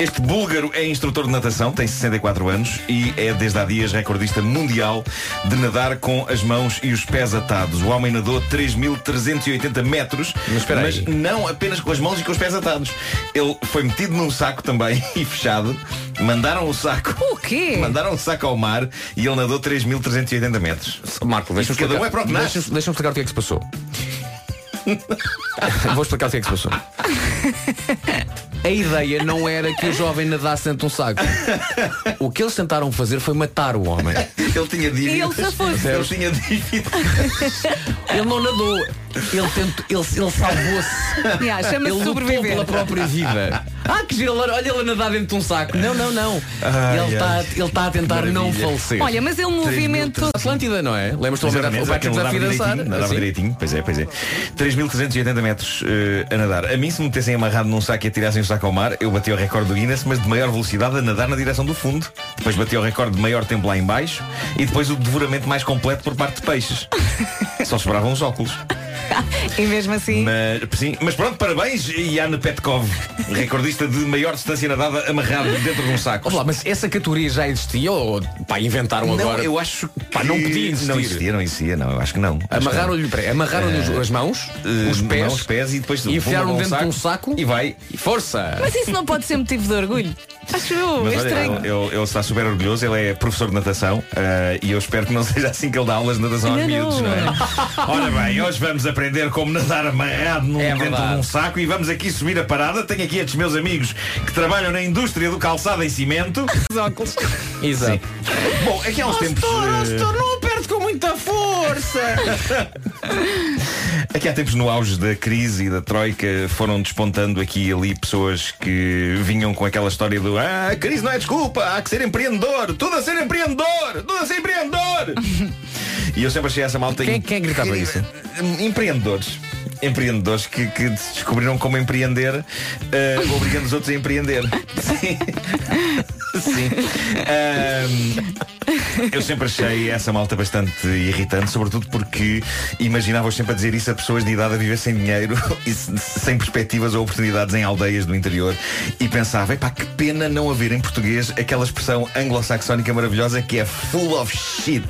H: Este búlgaro é instrutor de natação, tem 64 anos e é desde há dias recordista mundial de nadar com as mãos e os pés atados. O homem nadou 3.380 metros,
E: Mas aí.
H: não apenas com as mãos e com os pés atados. Ele foi metido num saco também e fechado. Mandaram o saco.
A: O quê?
H: Mandaram o saco ao mar e ele nadou 3.380 metros.
E: Marco, deixa-me explicar.
H: um é
E: deixa-me explicar o que é que se passou. Vou explicar o que é que se passou. A ideia não era que o jovem nadasse dentro de um saco. O que eles tentaram fazer foi matar o homem.
H: Ele tinha dívidas.
A: E ele safou-se.
H: Ele tinha dívidas.
E: Ele não nadou. Ele, tentou, ele, ele salvou-se.
A: Yeah,
E: Ele
A: Chama-se
E: lutou
A: sobreviver.
E: pela própria vida. Ah, que giro, olha ele a nadar dentro de um saco. Não, não, não.
H: Ai,
E: ele está ele tá a tentar não falecer.
A: Olha, mas ele movimentou.
E: Atlântida, não é? Lembras-te do
H: Exatamente,
E: o
H: nadava
E: a
H: direitinho, nadava
E: Assim?
H: direitinho, pois é, pois é. 3.380 metros eh, a nadar. A mim, se me metessem amarrado num saco e atirassem o saco ao mar, eu bati o recorde do Guinness, mas de maior velocidade a nadar na direção do fundo. Depois bati o recorde de maior tempo lá em baixo e depois o devoramento mais completo por parte de peixes. Só sobravam os óculos.
A: E mesmo assim.
H: Mas, sim, mas pronto, parabéns, Jan Petkov, recordista de maior distância nadada amarrado dentro de um saco.
E: Olha lá, mas essa categoria já existia ou pá, inventaram
H: Não,
E: agora?
H: eu acho
E: Pá,
H: que
E: não podia existir.
H: Não existia, não existia, não, eu acho que não.
E: Amarraram-lhe peraí, amarraram-lhe os- as mãos,
H: Eh,
E: os pés,
H: mãos, pés e depois
E: e enfiaram dentro de um saco
H: e vai.
E: e força!
A: Mas isso não pode ser motivo de orgulho. Acho eu,
H: Mas
A: é
H: olha,
A: estranho.
H: ele, ele- ele está super orgulhoso, ele é professor de natação eh, e eu espero que não seja assim que ele dá aulas de natação aos
A: Não,
H: miúdos,
A: não.
H: é? Ora bem, hoje vamos aprender como nadar amarrado num,
E: É
H: dentro de um saco e vamos aqui subir a parada. Tenho aqui estes meus amigos que trabalham na indústria do calçado em cimento.
A: Os óculos.
E: Exato.
H: Bom, aqui há uns tempos. eh,
E: não aperte com muita força!
H: Aqui há tempos no auge da crise e da troika foram despontando aqui e ali pessoas que vinham com aquela história do Ah, a crise não é desculpa, há que ser empreendedor, tudo a ser empreendedor, tudo a ser empreendedor. e eu sempre achei essa malta
E: Quem- quem gritava isso?
H: Empreendedores. Empreendedores que, que se descobriram como empreender, eh, obrigando os outros a empreender. Sim. Sim. Ahm, Eu sempre achei essa malta bastante irritante, sobretudo porque imaginava-os sempre a dizer isso a pessoas de idade a viver sem dinheiro e se- sem perspectivas ou oportunidades em aldeias do interior e pensava, epá, que pena não haver em português aquela expressão anglo-saxónica maravilhosa que é full of shit.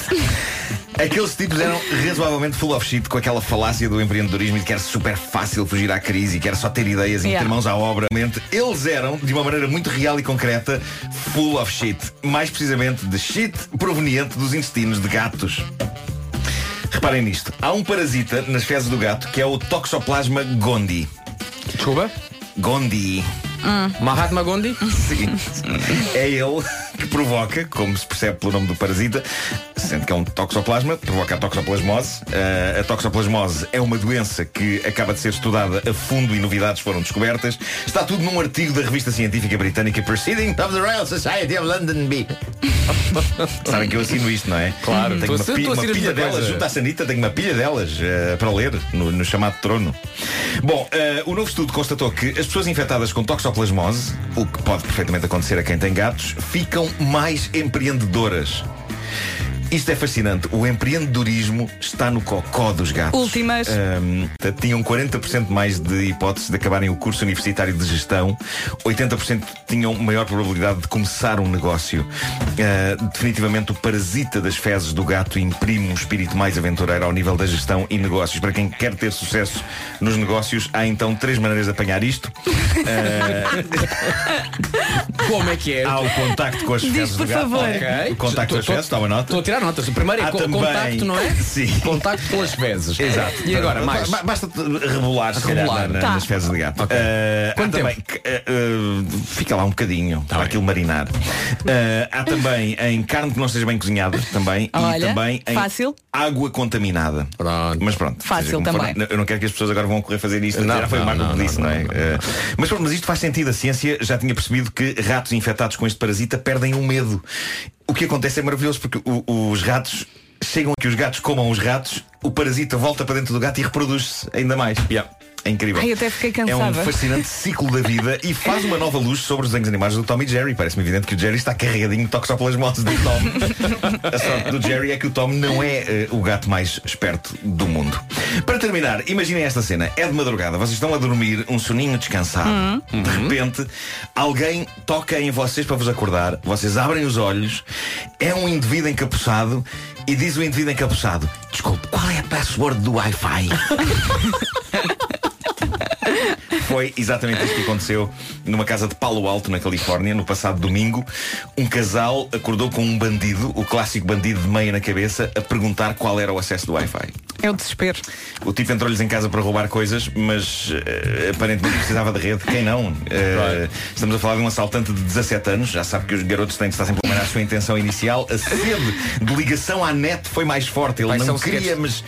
H: Aqueles tipos eram razoavelmente full of shit com aquela falácia do empreendedorismo e de que era super fácil fugir à crise e que era só ter ideias e
A: Yeah.
H: meter mãos à obra. Eles eram, de uma maneira muito real e concreta, full of shit. Mais precisamente de shit proveniente dos intestinos de gatos. Reparem nisto. Há um parasita nas fezes do gato que é o Toxoplasma gondii.
E: Desculpa?
H: Gondii.
E: Mahatma Gandhi?
H: Sim. É ele que provoca, como se percebe pelo nome do parasita, sendo que é um toxoplasma, provoca a toxoplasmose. Eh, a toxoplasmose é uma doença que acaba de ser estudada a fundo e novidades foram descobertas. Está tudo num artigo da revista científica britânica Proceedings of the Royal Society of London B. Sabem que eu assino isto, não é?
E: Claro.
H: Tenho uma,
E: tu
H: uma pilha delas,
E: coisa.
H: junto à Sanita, tenho uma pilha delas eh, para ler no, no chamado trono. Bom, eh, o novo estudo constatou que as pessoas infectadas com toxoplasmose, o que pode perfeitamente acontecer a quem tem gatos, ficam mais empreendedoras. Isto é fascinante. O empreendedorismo está no cocó dos gatos.
A: Últimas.
H: Portanto, tinham 40% mais de hipóteses de acabarem o curso universitário de gestão, 80% tinham maior probabilidade de começar um negócio. Ah, definitivamente, o parasita das fezes do gato imprime um espírito mais aventureiro ao nível da gestão e negócios. Para quem quer ter sucesso nos negócios, há então três maneiras de apanhar isto.
E: Como é que é?
H: Há o contacto com as
A: Diz,
H: fezes
A: por
H: do gato.
A: favor.
E: Ok.
H: O contacto com as
E: Tô- tô-
H: fezes, toma nota.
E: Estou a tirar notas. O primeiro é
H: Há
E: co-
H: também-
E: contacto, não é?
H: Sim.
E: Contacto com as fezes.
H: Exato.
E: E agora, mais?
H: Ba- Basta rebolar, se calhar,
E: Rebolar.
H: na- na-
A: Tá.
H: nas fezes de gato.
E: Ok.
H: Eh, há
E: Quanto
H: também, que, eh, eh, fica lá um bocadinho para
E: Tá bem.
H: aquilo marinar. Eh, há também em carne que não esteja bem cozinhada também
A: Olha,
H: e também em
A: fácil.
H: água contaminada.
E: Pronto.
H: Mas pronto.
A: Fácil
H: seja como for,
A: também.
H: eu não quero que as pessoas agora vão correr fazer isto.
E: Não,
H: já foi
E: não,
H: o Marco
E: não,
H: que
E: não,
H: disse,
E: não,
H: não, é?
E: não, não.
H: Eh, mas pronto, mas isto faz sentido. A ciência já tinha percebido que ratos infectados com este parasita perdem o medo. O que acontece é maravilhoso porque o- os ratos chegam a que os gatos comam os ratos, o parasita volta para dentro do gato e reproduz-se ainda mais. É incrível.
A: Ai, até fiquei
H: É um
A: cansada.
H: fascinante ciclo da vida e faz uma nova luz sobre os desenhos animados do Tom e Jerry. Parece-me evidente que o Jerry está carregadinho de toxoplasmose do Tom. A sorte do Jerry é que o Tom não é eh, o gato mais esperto do mundo. Para terminar, imaginem esta cena. É de madrugada, vocês estão a dormir, um soninho descansado. De repente, alguém toca em vocês para vos acordar. Vocês abrem os olhos. É um indivíduo encapuçado e diz o indivíduo encapuçado: Desculpe, qual é a password do Wi-Fi? Foi exatamente isto que aconteceu numa casa de Palo Alto, na Califórnia, no passado domingo. Um casal acordou com um bandido, o clássico bandido de meia na cabeça, a perguntar qual era o acesso do Wi-Fi.
A: É o desespero.
H: O tipo entrou-lhes em casa para roubar coisas, mas eh, aparentemente precisava de rede. Quem não? Eh, Estamos a falar de um assaltante de 17 anos. Já sabe que os garotos têm de estar sempre a a sua intenção inicial. A sede de ligação à net foi mais forte. Ele
E: Vai,
H: não queria, mas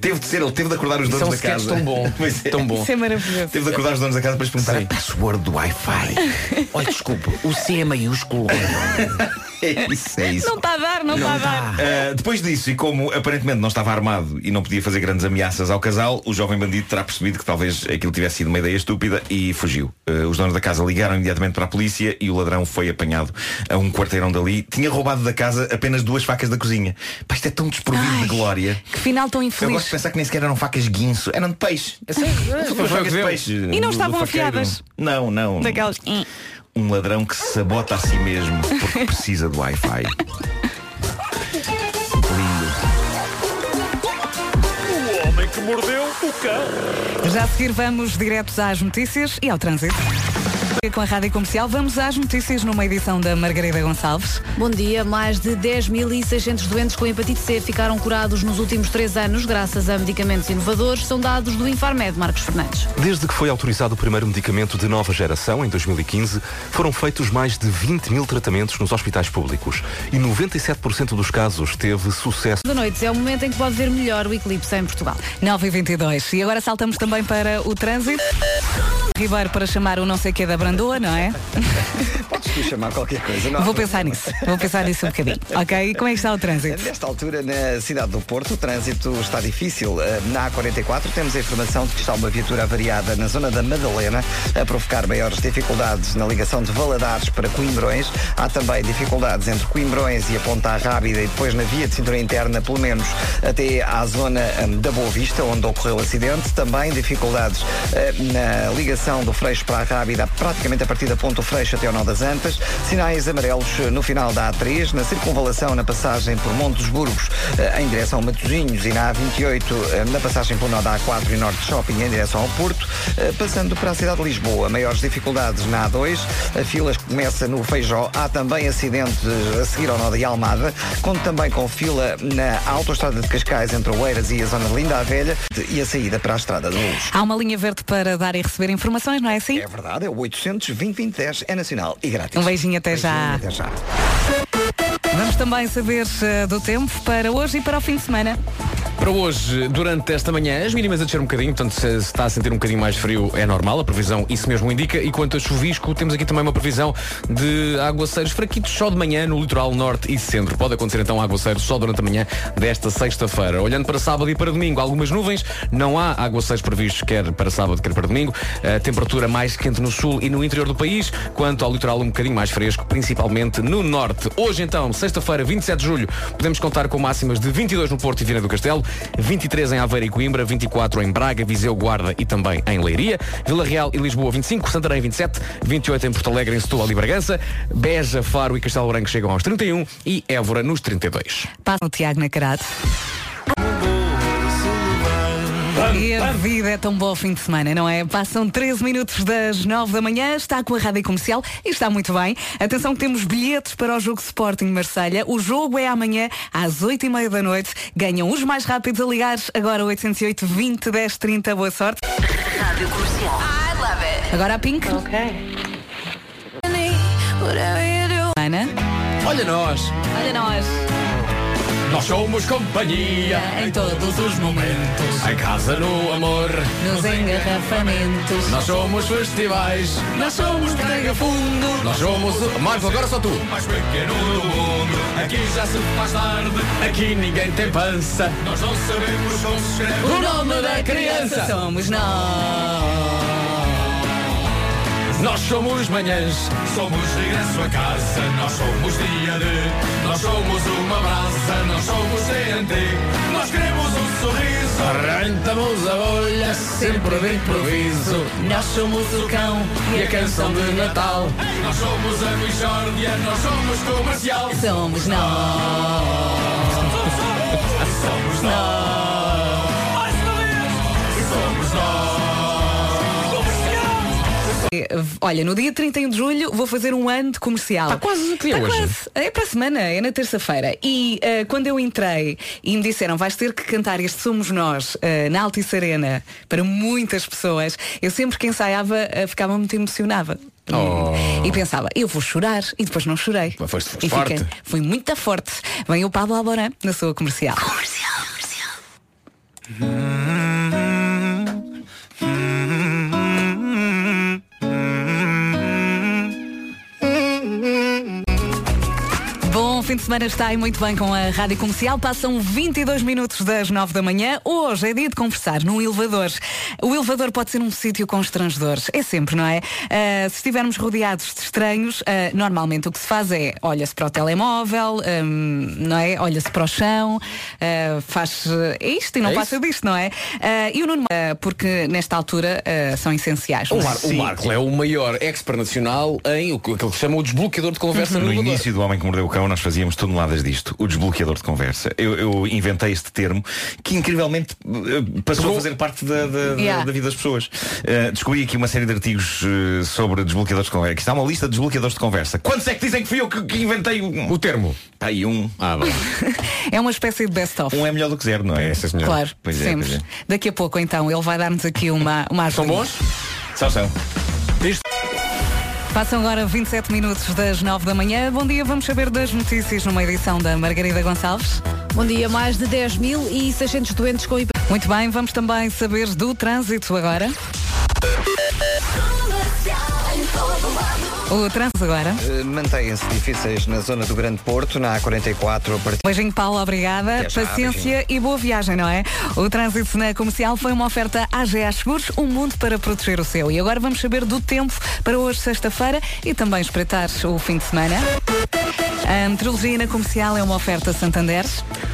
H: teve de ser. Ele teve de acordar os donos da casa.
E: tão bom.
H: É.
E: Tão bom.
A: Isso é maravilhoso.
H: Teve de acordar os donos da casa para lhes perguntar
E: Sim.
H: a password do Wi-Fi.
E: Olha, desculpa, o C é maiúsculo.
H: é isso, é isso.
A: Não está a dar, não está a dar.
H: Uh, depois disso, e como aparentemente não estava armado e não podia fazer grandes ameaças ao casal, o jovem bandido terá percebido que talvez aquilo tivesse sido uma ideia estúpida e fugiu. Uh, os donos da casa ligaram imediatamente para a polícia e o ladrão foi apanhado a um quarteirão dali. Tinha roubado da casa apenas duas facas da cozinha. Pá, isto é tão desprovido
A: Ai,
H: de glória.
A: Que final tão
H: Eu
A: infeliz.
H: gosto de pensar que nem sequer eram facas guinso, eram de peixe.
E: O
H: facas de peixe.
A: E não
H: do-
A: estavam
H: do
A: afiadas?
H: Não, não.
A: Daquelas.
H: Um ladrão que se sabota a si mesmo porque precisa do Wi-Fi. Lindo.
J: O homem que mordeu o cão.
A: Já a seguir vamos diretos às notícias e ao trânsito. Com a Rádio Comercial, vamos às notícias numa edição da Margarida Gonçalves.
B: Bom dia. Mais de 10.600 doentes com hepatite C ficaram curados nos últimos três anos graças a medicamentos inovadores. São dados do Infarmed, Marcos Fernandes.
G: Desde que foi autorizado o primeiro medicamento de nova geração, em 2015, foram feitos mais de 20 mil tratamentos nos hospitais públicos e 97% dos casos teve sucesso.
B: Da noite é o momento em que pode ver melhor o eclipse em Portugal.
A: 9 e 22 E agora saltamos também para o trânsito. Ribeiro para chamar o não sei que da Brandoa, não é?
C: Podes tu chamar qualquer coisa. Não,
A: Vou pensar nisso. Vou pensar nisso um bocadinho. Ok? E como é que está o trânsito?
C: Nesta altura, na cidade do Porto, o trânsito está difícil. Eh, Na A44 temos a informação de que está uma viatura avariada na zona da Madalena, a provocar maiores dificuldades na ligação de Valadares para Coimbrões. Há também dificuldades entre Coimbrões e a Ponta Rábida e depois na via de cintura interna, pelo menos até à zona hum, da Boa Vista, onde ocorreu o acidente. Também dificuldades eh, na ligação do Freixo para a Rábida, praticamente a partir da Ponta do Freixo até ao Nó das Antas. Sinais amarelos eh, no final da A3, na circunvalação na passagem por Monte dos Burgos eh, em direção a Matosinhos e na A28 eh, na passagem por Nó da A4 e Norte Shopping em direção ao Porto, passando para a cidade de Lisboa. Maiores dificuldades na A2, a fila começa no Feijó. Há também acidente a seguir ao Nó da Almada, conto também com fila na autoestrada de Cascais entre Oeiras e a zona de Linda a Velha e a saída para a estrada de Luz.
A: Há uma linha verde para dar e receber informações, não é assim?
C: É verdade, é o 800 2010 é nacional e grátis.
A: Um beijinho até já.
C: Até já.
A: Vamos também saber eh, do tempo para hoje e para o fim de semana.
E: Para hoje, durante esta manhã, as mínimas a descer um bocadinho, portanto, se está a sentir um bocadinho mais frio, é normal, a previsão isso mesmo indica. E quanto a chuvisco, temos aqui também uma previsão de aguaceiros fraquitos só de manhã no litoral norte e centro. Pode acontecer então aguaceiros só durante a manhã desta sexta-feira. Olhando para sábado e para domingo, algumas nuvens, não há aguaceiros previstos quer para sábado, quer para domingo. A temperatura mais quente no sul e no interior do país, quanto ao litoral um bocadinho mais fresco, principalmente no norte. Hoje então, sexta-feira, 27 de julho, podemos contar com máximas de 22 no Porto e Viana do Castelo, 23 em Aveiro e Coimbra, 24 em Braga, Viseu, Guarda e também em Leiria, Vila Real e Lisboa 25, Santarém 27, 28 em Porto Alegre, em Setúbal e Bragança, Beja, Faro e Castelo Branco chegam aos 31 e Évora nos 32.
A: Passa o Tiago Nacarate. E a vida é tão boa ao fim de semana, não é? Passam 13 minutos das 9 da manhã, está com a rádio comercial e está muito bem. Atenção que temos bilhetes para o jogo Sporting Marselha. O jogo é amanhã às 8 e meia da noite. Ganham os mais rápidos a ligar agora 808 20 10 30. Boa sorte.
D: Rádio Comercial. I love it.
A: Agora a Pink. Ana.
E: Olha nós!
A: Olha nós.
E: Nós somos companhia
A: Em todos os momentos.
E: Em casa, no amor.
A: Nos engarrafamentos.
E: Nós somos festivais. Nós somos prega fundo. Nós somos. o- Marco, agora só tu. Mais pequeno do mundo. Aqui já se faz tarde. Aqui ninguém tem pança. Nós não sabemos como se escreve o nome da criança.
A: Somos nós.
E: Nós somos manhãs. Somos regresso a casa. Nós somos dia de. Nós somos uma brasa. Nós somos TNT. Nós queremos um sorriso. Arrancamos a bolha sempre de improviso.
A: Nós somos o cão
E: E a canção de Natal. Nós somos a Michórdia, nós somos comercial.
A: Somos nós.
E: Somos nós.
A: Olha, no dia 31 de julho vou fazer um ano de comercial.
E: Está quase, que
A: Está
E: hoje?
A: quase. É para a semana, é na terça-feira. E eh, quando eu entrei e me disseram vais ter que cantar este Somos Nós eh, na Altice Arena para muitas pessoas, eu sempre que ensaiava eh, ficava muito emocionada.
E: Oh.
A: E pensava, eu vou chorar e depois não chorei.
E: Mas foste- foste
A: E fiquei-
E: forte.
A: Fui muito forte. Vem o Pablo Alborán na sua comercial. Bom fim de semana está aí muito bem com a Rádio Comercial. Passam 22 minutos das 9 da manhã. Hoje é dia de conversar num elevador. O elevador pode ser um sítio constrangedor. É sempre, não é? Ah, se estivermos rodeados de estranhos, ah, normalmente o que se faz é olha-se para o telemóvel, hum, não é? Olha-se para o chão, ah, faz é isto e não
E: É
A: passa
E: isso?
A: disto, não é? E o Nuno, porque nesta altura são essenciais.
E: O,
A: é?
E: Mar o Marco é o maior expert nacional em o que aquilo que se chama o desbloqueador de conversa no
H: No
E: elevador.
H: início do Homem que Mordeu o Cão, nós fazíamos toneladas disto, o desbloqueador de conversa. Eu, eu inventei este termo que incrivelmente eh, passou a fazer parte da, da-
A: Yeah.
H: da vida das pessoas. Eh, descobri aqui uma série de artigos eh, sobre desbloqueadores de conversa. Aqui está uma lista de desbloqueadores de conversa. Quantos é que dizem que fui eu que, que inventei um?
E: O termo.
H: Está aí um.
E: Ah.
A: É uma espécie de best-of.
H: Um é melhor do que zero, não é?
E: É, sim, senhor.
A: Claro,
H: Pois é,
A: sempre.
H: pois é.
A: Daqui a pouco então ele vai dar-nos aqui uma, uma
E: São bons?
H: São, são.
A: Passam agora 27 minutos das 9 da manhã. Bom dia, vamos saber das notícias numa edição da Margarida Gonçalves.
B: Bom dia, mais de 10.600 doentes com hiper...
A: Muito bem, vamos também saber do trânsito agora. O trânsito agora.
C: Eh, Mantêm-se difíceis na zona do Grande Porto, na A44, a partir
A: Beijinho, Paulo, obrigada.
C: Já,
A: Paciência e boa viagem, não é? O trânsito na comercial foi uma oferta AGA Seguros, um mundo para proteger o seu. E agora vamos saber do tempo para hoje, sexta-feira, e também espreitar o fim de semana. A meteorologia na comercial é uma oferta Santander.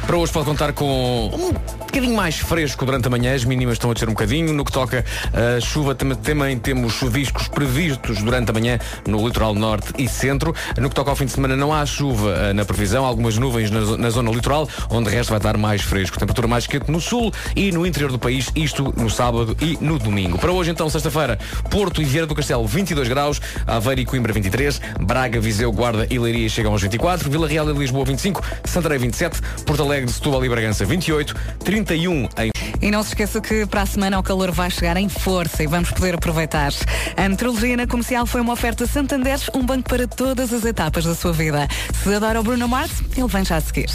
E: Para hoje pode contar com um bocadinho mais fresco durante a manhã, as mínimas estão a descer um bocadinho. No que toca a chuva, tam- também temos chuviscos previstos durante a manhã no litoral norte e centro. No que toca ao fim de semana, não há chuva eh, na previsão, algumas nuvens na, zo- na zona litoral, onde de resto vai estar mais fresco. Temperatura mais quente no sul e no interior do país, isto no sábado e no domingo. Para hoje, então, sexta-feira, Porto e Vieira do Castelo, 22 graus, Aveiro e Coimbra, 23, Braga, Viseu, Guarda e Leiria chegam aos 24, Vila Real e Lisboa, 25, Santarém, 27, Porto Alegre, Setúbal e Bragança, 28, 31 em
A: E não se esqueça que para a semana o calor vai chegar em força e vamos poder aproveitar. A meteorologia na comercial foi uma oferta Santander, um banco para todas as etapas da sua vida. Se adora o Bruno Mars, ele vem já a seguir.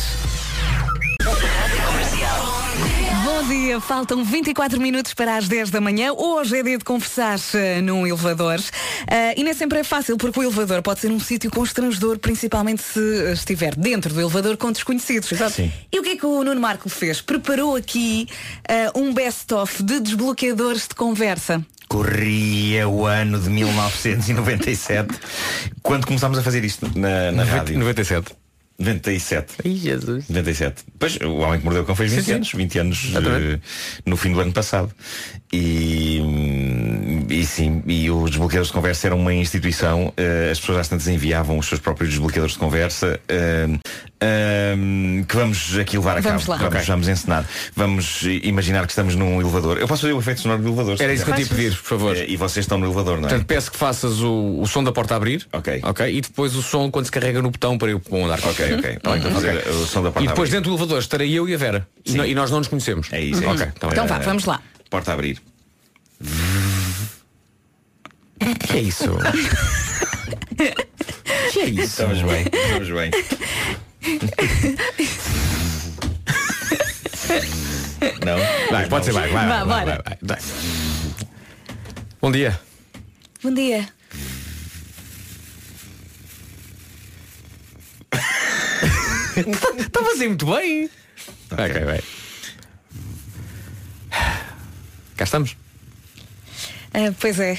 A: Bom dia, faltam 24 minutos para as 10 da manhã. Hoje é dia de conversar eh, num elevador. Eh, e nem sempre é fácil, porque o elevador pode ser um sítio constrangedor, principalmente se estiver dentro do elevador com desconhecidos.
H: Sim.
A: E o que é que o Nuno Marco fez? Preparou aqui eh, um best-of de desbloqueadores de conversa.
H: Corria o ano de 1997 quando começámos a fazer isto na, na rádio.
E: 97.
H: 97.
E: Ai, Jesus.
H: 97. Pois, o Homem que Mordeu o Cão fez 20
E: Sim, sim.
H: anos. 20 anos eh, no fim do ano passado. E, e sim, e os desbloqueadores de conversa eram uma instituição. eh, as pessoas às tantas enviavam os seus próprios desbloqueadores de conversa eh, hum, que vamos aqui levar a
A: Vamos
H: cabo.
A: lá.
H: Vamos,
E: Ok.
H: vamos encenar. Vamos eh, imaginar que estamos num elevador. Eu posso fazer o efeito sonoro do elevador.
E: Era isso que eu te ia
H: quiser.
E: pedir, por favor.
H: Eh, E vocês estão no elevador, não é?
E: Portanto, peço que faças o, o som da porta a abrir.
H: Ok.
E: Ok. E depois o som quando se carrega no botão para eu para eu andar.
H: Ok, ok. Então fazer o som da porta
E: E depois dentro do elevador estarei eu e a Vera. E, no- e nós não nos conhecemos.
H: É isso, é isso.
E: bem.
A: Então vá,
H: Eh,
A: vamos lá.
H: Porta a abrir.
E: que é isso? que é isso?
H: Estamos bem, estamos bem. Não?
E: Vai, pode ser, vai, vai,
A: Vá,
E: vai, vai,
A: bora.
E: vai, vai. Bom dia.
A: Bom dia.
E: Está a fazer muito bem. Ok, vai. Cá estamos.
A: Ah, pois é.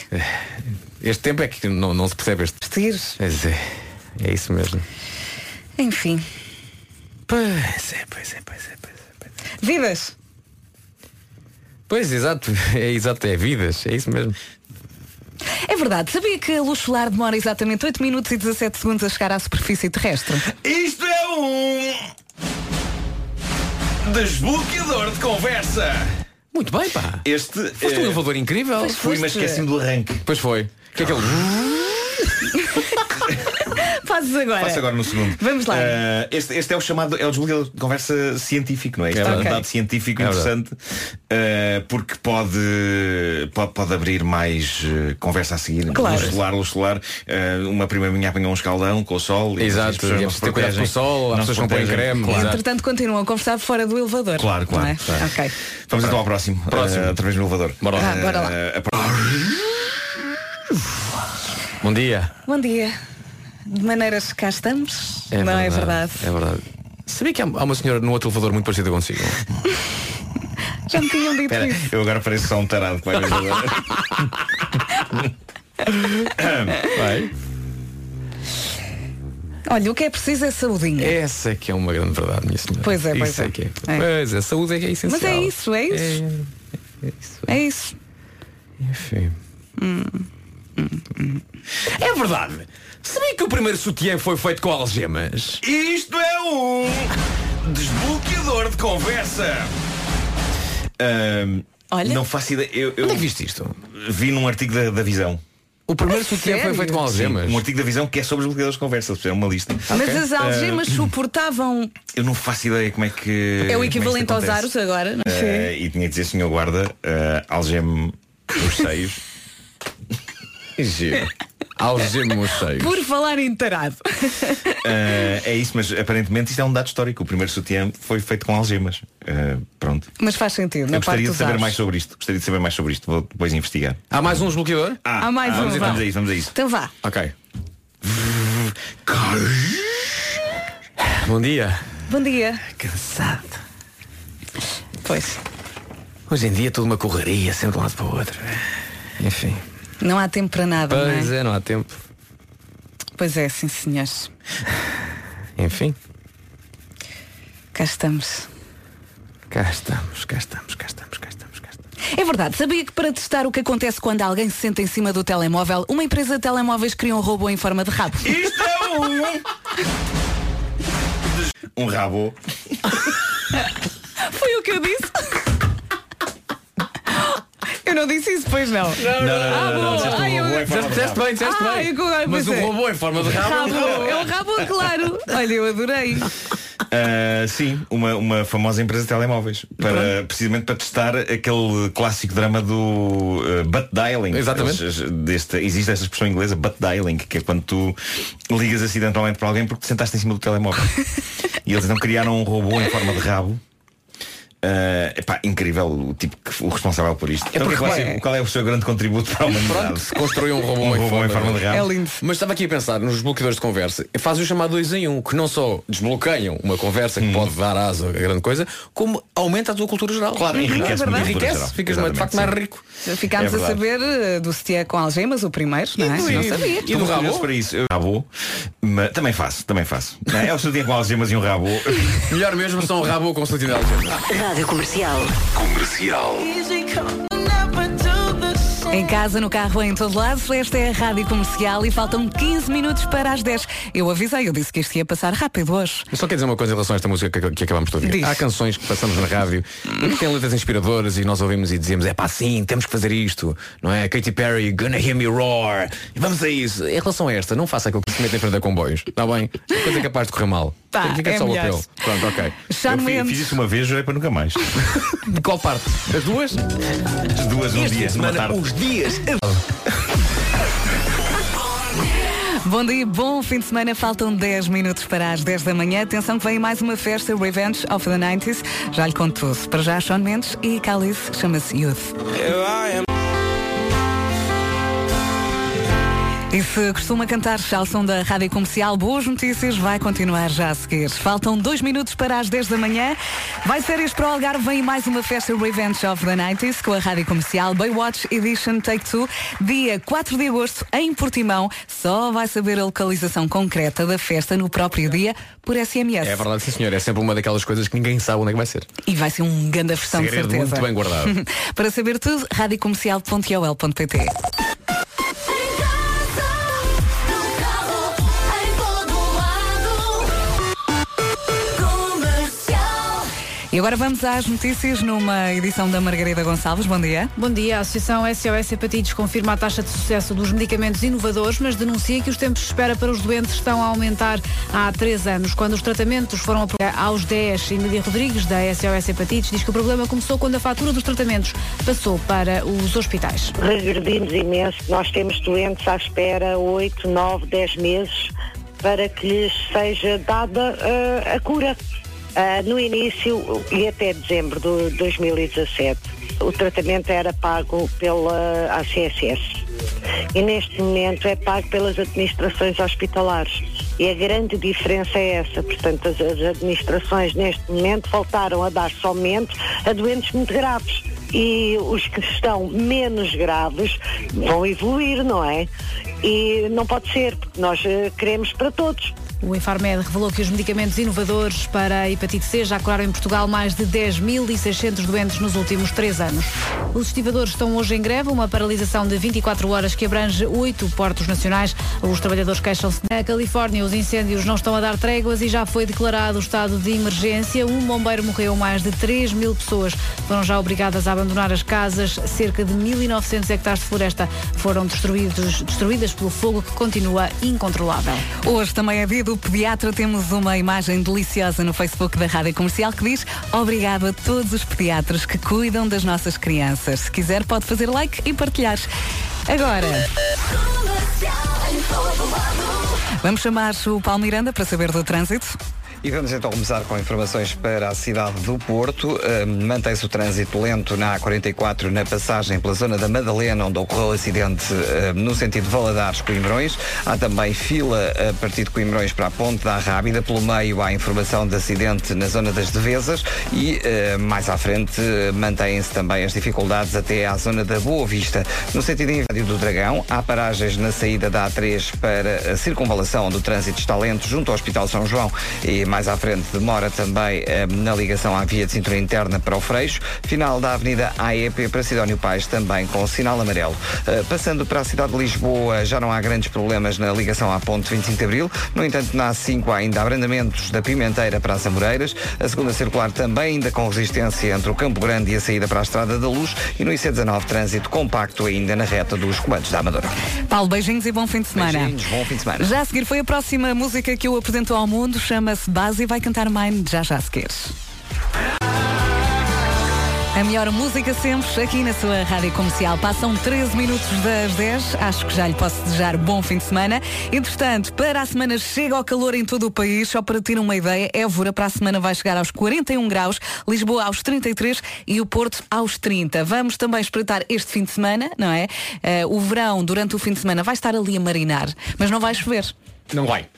E: Este tempo é que não, não se percebe este.
A: Vestir.
E: Pois é, é isso mesmo.
A: Enfim.
E: Pois é, pois é, pois é, pois é. Pois, é.
A: Vidas.
E: pois exato, é exato, é vidas, é isso mesmo.
A: É verdade. Sabia que a luz solar demora exatamente 8 minutos e 17 segundos a chegar à superfície terrestre?
H: Isto é um desbloqueador de conversa.
E: Muito bem, pá.
H: Este
E: Foste um
H: eh,
E: elevador incrível.
A: Pois
H: fui, mas
A: foste.
H: esqueci-me do arranque.
E: Pois foi. O que é que ele.
A: Fazes agora.
H: Faço agora no segundo.
A: Vamos lá.
H: Eh, este, este é o chamado, é o desbloqueador de conversa científico, não é? Isto é, um
E: verdade.
H: dado científico
E: É
H: interessante eh, porque pode, pode, pode abrir mais eh, conversa a seguir.
A: Claro.
H: Luz solar, luz solar. Eh, uma prima minha apanhou um escaldão com o sol. e
E: Exato,
H: as pessoas
E: e é
H: não se
E: preciso ter cuidado com o sol,
H: se
E: pessoas não põem creme.
H: Claro.
A: Entretanto, continuam a conversar fora do elevador.
H: Claro, claro,
A: Não é?
H: claro.
A: Ok.
H: Vamos então ao próximo.
E: Próximo.
H: Através do elevador.
E: Bora lá.
A: Ah, bora lá.
E: Bom dia.
A: Bom dia. De maneiras que cá estamos?
E: É
A: não é verdade?
E: É verdade. Sabia que há há uma senhora no outro elevador muito parecida consigo?
A: Já me tinham dito
H: Espera,
A: isso.
H: eu agora pareço só um tarado que vai elevador.
E: Vai.
A: Olha, o que é preciso é saudinha.
E: Essa é que é uma grande verdade, minha senhora.
A: Pois é, pois
E: isso
A: é.
E: é. que é.
A: É.
E: Pois é, a saúde é que é essencial.
A: Mas é isso, é isso.
E: É, é isso.
A: É isso.
E: Enfim. É verdade. Sabia que o primeiro sutiã foi feito com algemas?
H: Isto é um desbloqueador de conversa. Ahm,
A: Olha.
H: Não faço ideia. Eu, eu
E: Onde é que viste isto?
H: vi num artigo da, da Visão.
E: O primeiro
A: A
E: sutiã foi
A: sério?
E: feito com algemas.
H: Um artigo da Visão que é sobre os bloqueadores de conversa. Eles fizeram uma lista.
A: Mas as algemas suportavam.
H: Eu não faço ideia como é que.
A: É o
H: como
A: equivalente aos aros agora, não
H: Eh, e tinha de dizer, senhor guarda, uh, algeme os seios.
E: Giro. Algema os seios.
A: Por falar em tarado.
H: Eh, é isso, mas aparentemente isto é um dado histórico. O primeiro sutiã foi feito com algemas. Eh, pronto.
A: Mas faz sentido,
H: Eu gostaria de saber mais sobre isto. Gostaria de saber mais sobre isto. Vou depois investigar.
E: Há mais um desbloqueador?
H: Ah,
A: Há mais
H: ah,
A: um,
H: vamos, vamos a isso, vamos a isso.
A: Então vá.
E: Ok. Bom dia.
A: Bom dia.
E: Cansado.
A: Pois.
E: Hoje em dia tudo uma correria, sempre de um lado para o outro. Enfim.
A: Não há tempo para nada,
E: Pois
A: não é?
E: é, não há tempo.
A: Pois é, sim senhores.
E: Enfim.
A: Cá estamos.
E: Cá estamos, cá estamos, cá estamos, cá estamos, cá estamos.
A: É verdade, sabia que para testar o que acontece quando alguém se senta em cima do telemóvel, uma empresa de telemóveis criou um robô em forma de rabo.
H: Isto é um. Um rabo.
A: Foi o que eu disse. Não disse isso, pois não.
H: Não, não, não, não, não. Disseste
A: Ai, eu-
E: bem, disseste
A: Ah,
E: bem.
A: eu
E: Mas o
A: pensei.
E: robô em forma de rabo.
A: Rabo, é um rabo, claro. Olha, eu adorei.
H: Ah, sim, uma, uma famosa empresa de telemóveis. Para, precisamente para testar aquele clássico drama do uh, butt dialing.
E: Exatamente.
H: Eles, deste, existe essa expressão inglesa, butt dialing, que é quando tu ligas acidentalmente para alguém porque te sentaste em cima do telemóvel. e eles então criaram um robô em forma de rabo. Ah, epá, incrível o tipo que, o responsável por isto. Então, é
E: porque,
H: você-
E: bem,
H: qual é o seu grande contributo para a humanidade?
E: Pronto, se construiu um robô,
H: Um robô em forma de rabo.
A: É lindo.
E: Mas estava aqui a pensar nos bloqueadores de conversa. Faz o chamado 2 em 1, um, que não só desbloqueiam uma conversa que pode dar asa a grande coisa, como aumenta a tua cultura geral.
H: Claro, enriquece
A: É
E: Enriquece,
H: geral.
E: ficas de facto mais rico.
A: Ficámos
H: É
A: a saber eh, do Setiã com algemas, o primeiro, não é? Não sabia.
E: E do rabo?
H: para isso. Eu, rabo, mas também faço, também faço. Não É É o seu dia com algemas e um rabo.
E: Melhor mesmo são um rabo com seletilidade.
D: Rádio Comercial.
I: Comercial.
A: Em casa, no carro, em todo lado, esta é a Rádio Comercial e faltam 15 minutos para as 10. Eu avisei, eu disse que isto ia passar rápido hoje.
E: Eu só quero dizer uma coisa em relação a esta música que, que acabamos de ouvir.
A: Diz.
E: Há canções que passamos na rádio que têm letras inspiradoras e nós ouvimos e dizemos, é pá, sim, temos que fazer isto, não é? Katy Perry, gonna hear me roar. Vamos a isso. Em relação a esta, não faça aquilo que se mete em frente a comboios. Está bem? A coisa é capaz de correr mal.
A: Tá,
E: Fica
A: é
E: só o apelo. Pronto, ok.
A: Sean
H: Eu fi-
A: Mendes.
H: fiz isso uma vez, jurei para nunca mais.
E: De qual parte? As duas?
H: As duas num dia, numa tarde.
E: os dias.
A: Bom dia, bom fim de semana. Faltam 10 minutos para as 10 da manhã. Atenção que vem mais uma festa Revenge of the 90s. Já lhe conto tudo. Para já, Sean Mendes e Calice chama-se Youth. E se costuma cantar ao som da Rádio Comercial, boas notícias, vai continuar já a seguir. Faltam dois minutos para as 10 da manhã. Vai ser este para o Algarve, vem mais uma festa Revenge of the 90s com a Rádio Comercial Baywatch Edition Take Two, dia 4 de agosto em Portimão. Só vai saber a localização concreta da festa no próprio dia por SMS.
E: É verdade, sim senhor. É sempre uma daquelas coisas que ninguém sabe onde é que vai ser.
A: E vai ser um grande versão de certeza.
E: muito bem guardado.
A: para saber tudo, radiocomercial.ol.pt E agora vamos às notícias numa edição da Margarida Gonçalves. Bom dia.
B: Bom dia. A Associação SOS Hepatites confirma a taxa de sucesso dos medicamentos inovadores, mas denuncia que os tempos de espera para os doentes estão a aumentar há três anos. Quando os tratamentos foram aprovados aos 10, Emília Rodrigues, da SOS Hepatites, diz que o problema começou quando a fatura dos tratamentos passou para os hospitais.
F: Regredimos imenso. Nós temos doentes à espera 8, 9, 10 meses para que lhes seja dada eh, a cura. Ah, no início e até dezembro de 2017, o tratamento era pago pela ACSS e neste momento é pago pelas administrações hospitalares. E a grande diferença é essa. Portanto, as, as administrações neste momento voltaram a dar somente a doentes muito graves. E os que estão menos graves vão evoluir, não é? E não pode ser, porque nós eh, queremos para todos.
B: O Infarmed revelou que os medicamentos inovadores para a hepatite C já curaram em Portugal mais de 10.600 doentes nos últimos três anos. Os estivadores estão hoje em greve, uma paralisação de 24 horas que abrange oito portos nacionais. Os trabalhadores queixam-se. Na Califórnia, os incêndios não estão a dar tréguas e já foi declarado o estado de emergência. Um bombeiro morreu, mais de 3 mil pessoas foram já obrigadas a abandonar as casas. Cerca de 1.900 hectares de floresta foram destruídos, destruídas pelo fogo que continua incontrolável.
A: Hoje também é do pediatra. Temos uma imagem deliciosa no Facebook da Rádio Comercial que diz obrigado a todos os pediatras que cuidam das nossas crianças. Se quiser, pode fazer like e partilhar. Agora, vamos chamar o Paulo Miranda para saber do trânsito.
C: E vamos então começar com informações para a cidade do Porto. Uh, Mantém-se o trânsito lento na A44, na passagem pela zona da Madalena, onde ocorreu o acidente uh, no sentido de Valadares-Coimbrões. Há também fila a partir de Coimbrões para a Ponte da Rábida. Pelo meio há informação de acidente na zona das Devesas e uh, mais à frente mantêm-se também as dificuldades até à zona da Boa Vista. No sentido invádio do Dragão, há paragens na saída da A3 para a circunvalação do trânsito está lento junto ao Hospital São João e mais à frente demora também eh, na ligação à via de cintura interna para o Freixo. Final da Avenida AEP para Sidónio Pais também com sinal amarelo. Eh, passando para a cidade de Lisboa, já não há grandes problemas na ligação à ponte 25 de Abril. No entanto, na A5 há ainda abrandamentos da Pimenteira para as Amoreiras. A segunda circular também ainda com resistência entre o Campo Grande e a saída para a Estrada da Luz. E no IC19 trânsito compacto ainda na reta dos comandos da Amadora.
A: Paulo, beijinhos e bom fim de semana.
C: Beijinhos, bom fim de semana.
A: Já a seguir foi a próxima música que eu apresento ao mundo, chama-se E vai cantar Mine já já a seguir. A melhor música sempre aqui na sua rádio comercial. Passam 13 minutos das 10. Acho que já lhe posso desejar bom fim de semana. Entretanto, para a semana chega ao calor em todo o país. Só para ter uma ideia, Évora para a semana vai chegar aos 41 graus, Lisboa aos 33 e o Porto aos 30. Vamos também espreitar este fim de semana, não é? Uh, o verão, durante o fim de semana, vai estar ali a marinar, mas não vai chover.
E: Não vai.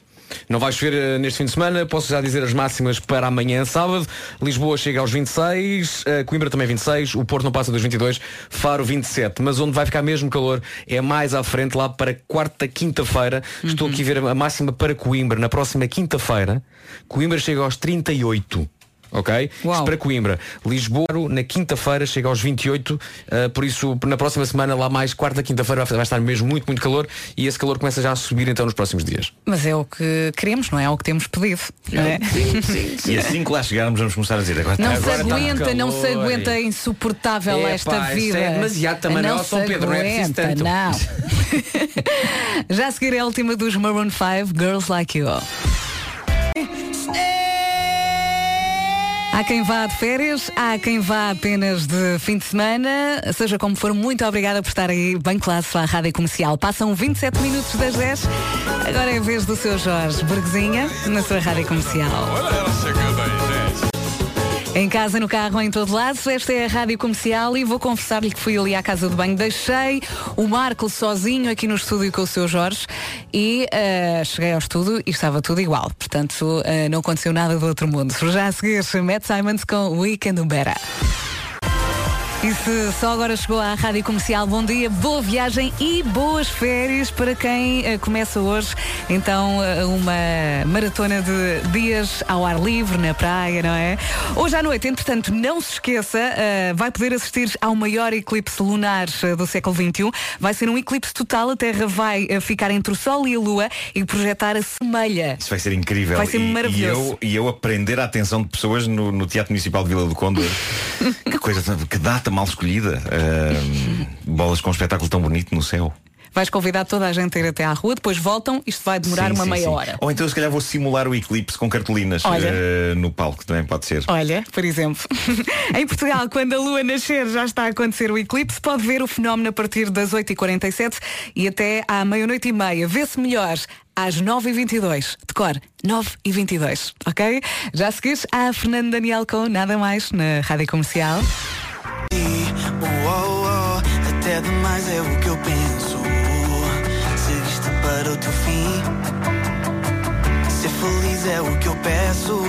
E: Não vai chover uh, neste fim de semana, posso já dizer as máximas para amanhã, sábado. Lisboa chega aos 26, uh, Coimbra também 26, o Porto não passa dos 22, Faro 27. Mas onde vai ficar mesmo calor é mais à frente, lá para quarta, quinta-feira. Uhum. Estou aqui a ver a máxima para Coimbra. Na próxima quinta-feira, Coimbra chega aos 38 ok?
A: Uau.
E: Isto para Coimbra. Lisboa, na quinta-feira, chega aos 28, uh, por isso, na próxima semana, lá mais, quarta, quinta-feira, vai, estar mesmo muito, muito calor e esse calor começa já a subir então nos próximos dias.
A: Mas é o que queremos, não é? É o que temos pedido. Não é?
H: Sim, sim, sim. E assim que lá chegarmos, vamos começar a dizer agora
A: Não
H: agora
A: se aguenta, não se aguenta, é insuportável
E: Epá,
A: esta
E: isto
A: vida.
E: é demasiado também, não é?
A: não
E: São
A: se
E: Pedro, não é preciso
A: aguenta,
E: tanto.
A: não. Já a seguir é a última dos Maroon 5, Girls Like You. Há quem vá de férias, há quem vá apenas de fim de semana. Seja como for, muito obrigada por estar aí bem classe à Rádio Comercial. Passam 27 minutos das 10. Agora é a vez do seu Jorge Burguesinha na sua Rádio Comercial.
J: Olha, ela chega bem, gente.
A: Em casa, no carro, em todo lado, esta é a Rádio Comercial e vou confessar-lhe que fui ali à casa de banho, deixei o Marco sozinho aqui no estúdio com o seu Jorge e eh, cheguei ao estúdio e estava tudo igual. Portanto, eh, não aconteceu nada do outro mundo. Já a seguir, Matt Simons com Weekend Better. E se só agora chegou à Rádio Comercial, bom dia, boa viagem e boas férias para quem eh, começa hoje. Então, eh, uma maratona de dias ao ar livre, na praia, não é? Hoje à noite, entretanto, não se esqueça, eh, vai poder assistir ao maior eclipse lunar do século XXI. Vai ser um eclipse total, a Terra vai ficar entre o Sol e a Lua e projetar a semelha.
H: Isso vai ser incrível.
A: Vai ser
H: e,
A: maravilhoso.
H: E eu, e eu aprender a atenção de pessoas no, no Teatro Municipal de Vila do Conde. que coisa, que data mal escolhida. Ahm, bolas com um espetáculo tão bonito no céu.
A: Vais convidar toda a gente a ir até à rua, depois voltam, isto vai demorar
H: Sim,
A: uma
H: sim,
A: meia
H: sim.
A: hora.
H: Ou então se calhar vou simular o eclipse com cartolinas
A: Olha.
H: eh, no palco, também pode ser.
A: Olha, por exemplo, em Portugal, quando a lua nascer já está a acontecer o eclipse, pode ver o fenómeno a partir das 8h47 e até à meia-noite e meia. Vê-se melhor às 9h22. Decor, 9h22, ok? Já a seguir, há a Fernando Daniel com Nada Mais na Rádio Comercial.
K: Até demais é o que eu penso. Seguiste para o teu fim. Ser feliz é o que eu peço.